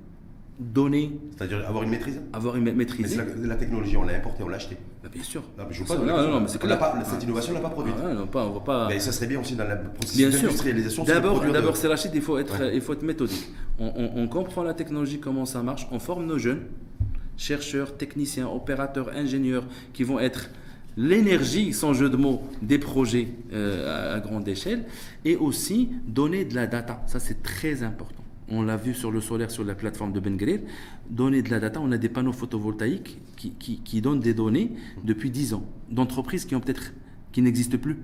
donner. C'est-à-dire avoir une maîtrise Avoir une maîtrise. Mais la, technologie, on l'a importée, on l'a achetée. Bah, bien sûr. Non, mais je pas, non, non, mais pas, cette innovation, on l'a pas produite. Ah, non, pas, on va pas... Mais ça serait bien aussi dans la processus d'industrialisation. D'abord, d'abord c'est l'acheter, il faut être, il faut être méthodique. On, on, comprend la technologie, comment ça marche, on forme nos jeunes, chercheurs, techniciens, opérateurs, ingénieurs, qui vont être l'énergie, sans jeu de mots, des projets euh, à, grande échelle, et aussi donner de la data. Ça, c'est très important on l'a vu sur le solaire sur la plateforme de Benguerir, donner de la data, on a des panneaux photovoltaïques qui, qui, donnent des données depuis 10 ans, d'entreprises qui ont peut-être qui n'existent plus.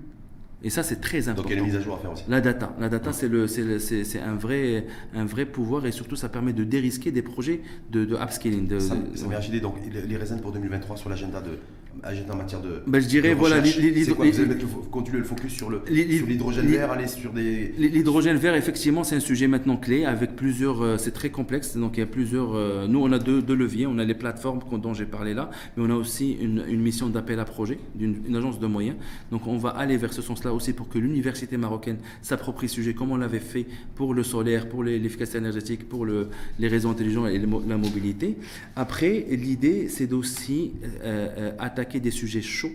Et ça, c'est très important. Donc il y a une mise à jour à faire aussi. La data. La data, c'est, le, c'est, un, vrai, un vrai pouvoir et surtout, ça permet de dérisquer des projets de, de upscaling. De, ça, ça donc les raisins pour 2023 sur l'agenda de, en matière de. Ben, je dirais, voilà. C'est quoi Vous allez continuer le focus sur l'hydrogène vert, aller sur des. L'hydrogène vert, effectivement, c'est un sujet maintenant clé avec plusieurs. Euh, c'est très complexe, donc il y a plusieurs. Euh, nous, on a deux, deux, leviers. On a les plateformes dont j'ai parlé là, mais on a aussi une, une mission d'appel à projet d'une agence de moyens. Donc on va aller vers ce sens-là aussi pour que l'université marocaine s'approprie ce sujet, comme on l'avait fait pour le solaire, pour l'efficacité énergétique, pour le, les réseaux intelligents et la mobilité. Après, l'idée, c'est d'aussi euh, attaquer des sujets chauds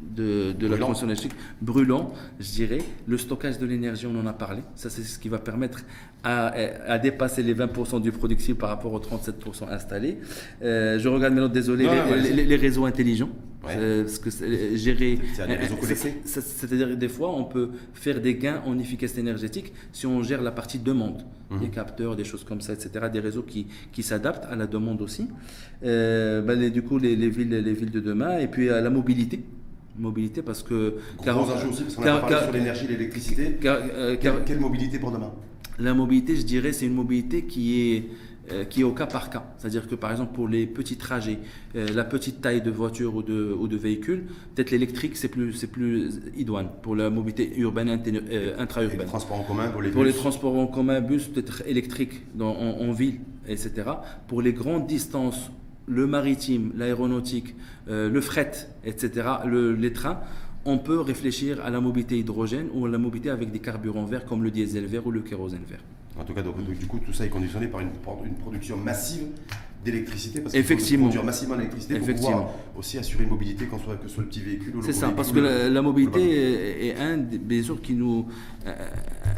de, de la transition énergétique, brûlants, je dirais. Le stockage de l'énergie, on en a parlé. Ça, c'est ce qui va permettre à, à dépasser les 20% du productif par rapport aux 37% installés. Euh, je regarde maintenant, désolé, les, les, réseaux intelligents. Euh, parce que gérer. C'est-à-dire des fois, on peut faire des gains en efficacité énergétique si on gère la partie demande, mhm. des capteurs, des choses comme ça, etc. Des réseaux qui, qui s'adaptent à la demande aussi. Euh, ben, du coup, les, les, villes, les villes de demain, et puis à la mobilité mobilité parce que car, aussi parce qu'on a parlé sur l'énergie l'électricité quelle mobilité pour demain? La mobilité je dirais c'est une mobilité qui est euh, qui est au cas par cas. C'est-à-dire que par exemple pour les petits trajets, euh, la petite taille de voiture ou de, ou de véhicule, peut-être l'électrique c'est plus, c'est plus idoine pour la mobilité urbaine, euh, intra-urbaine. les transports en commun pour les Pour les transports en commun, bus peut-être électrique dans, en, ville, etc. Pour les grandes distances, le maritime, l'aéronautique, le fret, etc., le, les trains, on peut réfléchir à la mobilité hydrogène ou à la mobilité avec des carburants verts comme le diesel vert ou le kérosène vert. En tout cas, donc, du coup, tout ça est conditionné par une, une production massive d'électricité parce qu'il faut produire massivement d'électricité pour pouvoir aussi assurer une mobilité quand soit que ce soit le petit véhicule ou le C'est ça, parce que la, mobilité est, un des qui nous euh,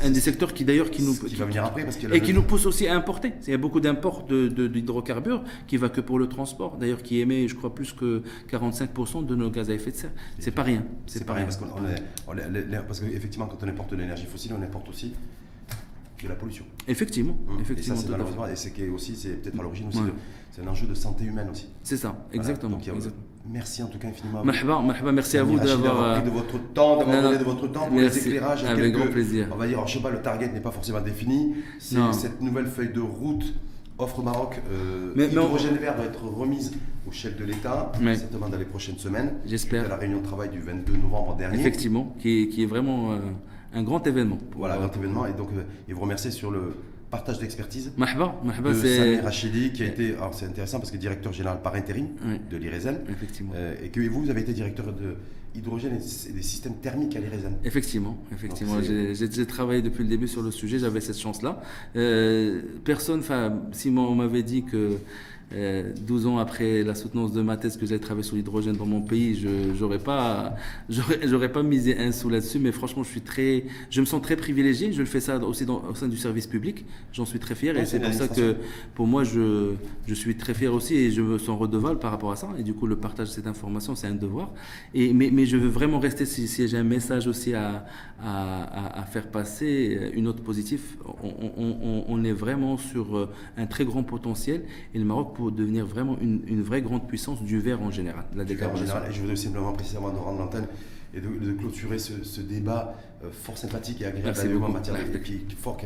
un des secteurs qui d'ailleurs qui nous qui, va venir après parce et qui nous pousse aussi à importer. Il y a beaucoup d'imports d'hydrocarbures de, qui va que pour le transport, d'ailleurs qui émet je crois plus que 45% de nos gaz à effet de serre. C'est pas rien. C'est pas, rien parce, qu'on parce qu'effectivement quand on importe de l'énergie fossile, on importe aussi de la pollution. Effectivement, mmh. effectivement. Et ça, c'est malheureusement, et c'est aussi, c'est peut-être à l'origine aussi, c'est un enjeu de santé humaine aussi. C'est ça, exactement. merci en tout cas infiniment. Mahba, merci à vous d'avoir pris de votre temps, d'avoir donné de votre temps pour les éclairages. Avec grand plaisir. On va dire, je sais pas, le target n'est pas forcément défini. C'est cette nouvelle feuille de route Offre Maroc, euh, Mais- mais on- Hydrogène Vert doit être remise au chef de l'État, certainement dans les prochaines semaines. J'espère. À la réunion de travail du 22 novembre dernier. Effectivement, qui est, qui est vraiment euh, un grand événement. Voilà, grand événement. Et donc, euh, et vous remercier sur le partage d'expertise Mahba, Mahba, de c'est. Samir Rachidi, qui a été, alors c'est intéressant parce que directeur général par intérim de l'IRESEN, Effectivement. euh, et que vous, vous avez été directeur de hydrogène et des systèmes thermiques à l'IRESEN. Effectivement, effectivement. J'ai travaillé depuis le début sur le sujet, j'avais cette chance-là. Euh, personne, enfin, si on m'avait dit que euh, 12 ans après la soutenance de ma thèse que j'allais travailler sur l'hydrogène dans mon pays, je j'aurais pas, (laughs) j'aurais j'aurais pas misé un sou là-dessus, mais franchement, je suis très, je me sens très privilégié. Je le fais ça aussi dans, au sein du service public. J'en suis très fier et c'est pour ça que, pour moi, je, je suis très fier aussi et je me sens redevable par rapport à ça. Et du coup, le partage de cette information, c'est un devoir. Et, mais, mais je veux vraiment rester, si, si j'ai un message aussi à, à, à- à faire passer, euh, une note positive, on, on- on- on est vraiment sur euh, un très grand potentiel et le Maroc pour devenir vraiment une, une vraie grande puissance du verre en général, la En décarbonation. général, et je voudrais simplement préciser avant de rendre l'antenne et de, de clôturer ce, ce débat euh, fort sympathique et agréable en matière de, fort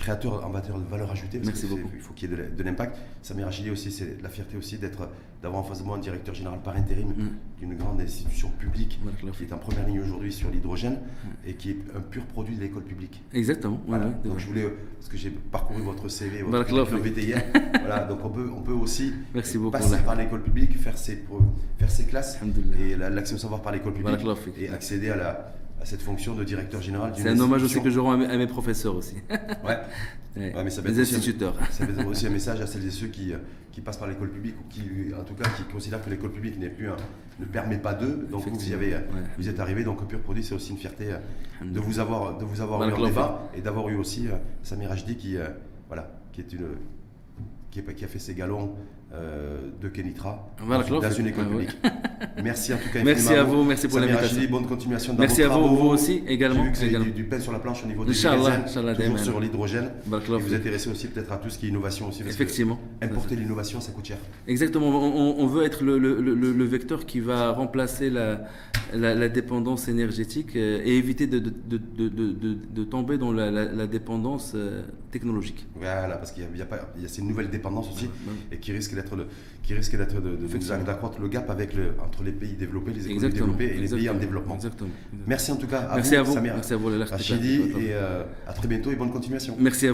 créateur, en matière de valeur ajoutée. parce Merci que beaucoup. Il faut qu'il y ait de, l'impact. Samir Rachidi aussi, c'est la fierté aussi d'être, d'avoir en face de moi un directeur général par intérim Mm. d'une grande institution publique qui est en première ligne aujourd'hui sur l'hydrogène et qui est un pur produit de l'école publique. Exactement. ouais, Voilà. ouais, donc je voulais, parce que j'ai parcouru votre CV, votre (laughs) voilà, donc on peut, on peut aussi Merci passer par l'école publique, faire ses, faire ses classes et la- l'accès au savoir par l'école publique et accéder à, la, à cette fonction de directeur général d'une C'est un hommage aussi que je rends à mes, à mes professeurs aussi. (laughs) Ouais. Mais ça Les être aussi. (laughs) Ça être aussi un message à celles et ceux qui, euh, qui passent par l'école publique ou qui, en tout cas, qui considèrent que l'école publique n'est plus un- ne permet pas d'eux. Donc vous, y avez, euh, ouais. vous êtes arrivé, donc Pur Produit, c'est aussi une fierté euh, de vous avoir, de vous avoir eu en débat et d'avoir eu aussi Samir Hajdi qui, voilà, qui, est une, qui, a fait ses galons de Kenitra dans, une école Ah publique. (laughs) Merci en tout cas. Merci à vous, merci pour l'invitation. Bonne continuation dans Merci à vous, vous aussi, également, vu que également. du, du pain sur la planche au niveau Inch'Allah, toujours sur l'hydrogène. Vous intéressez aussi peut-être à tout ce qui est innovation aussi. Effectivement. Importer l'innovation, ça coûte cher. Exactement, on, veut être le, vecteur qui va remplacer la, dépendance énergétique euh, et éviter de, de- de- de- de- de- de tomber dans la, dépendance euh, technologique. Voilà, parce qu'il y a, ces nouvelles dépendances aussi, et qui risquent d'être le, qui risquent d'être de, de- d'accroître le gap avec le, entre les pays développés, les économies Exactement. développées et les pays en développement. Exactement. Merci en tout cas à Merci vous, à vous. Samir Merci à vous, Khatib. et euh, à très bientôt et bonne continuation. Merci à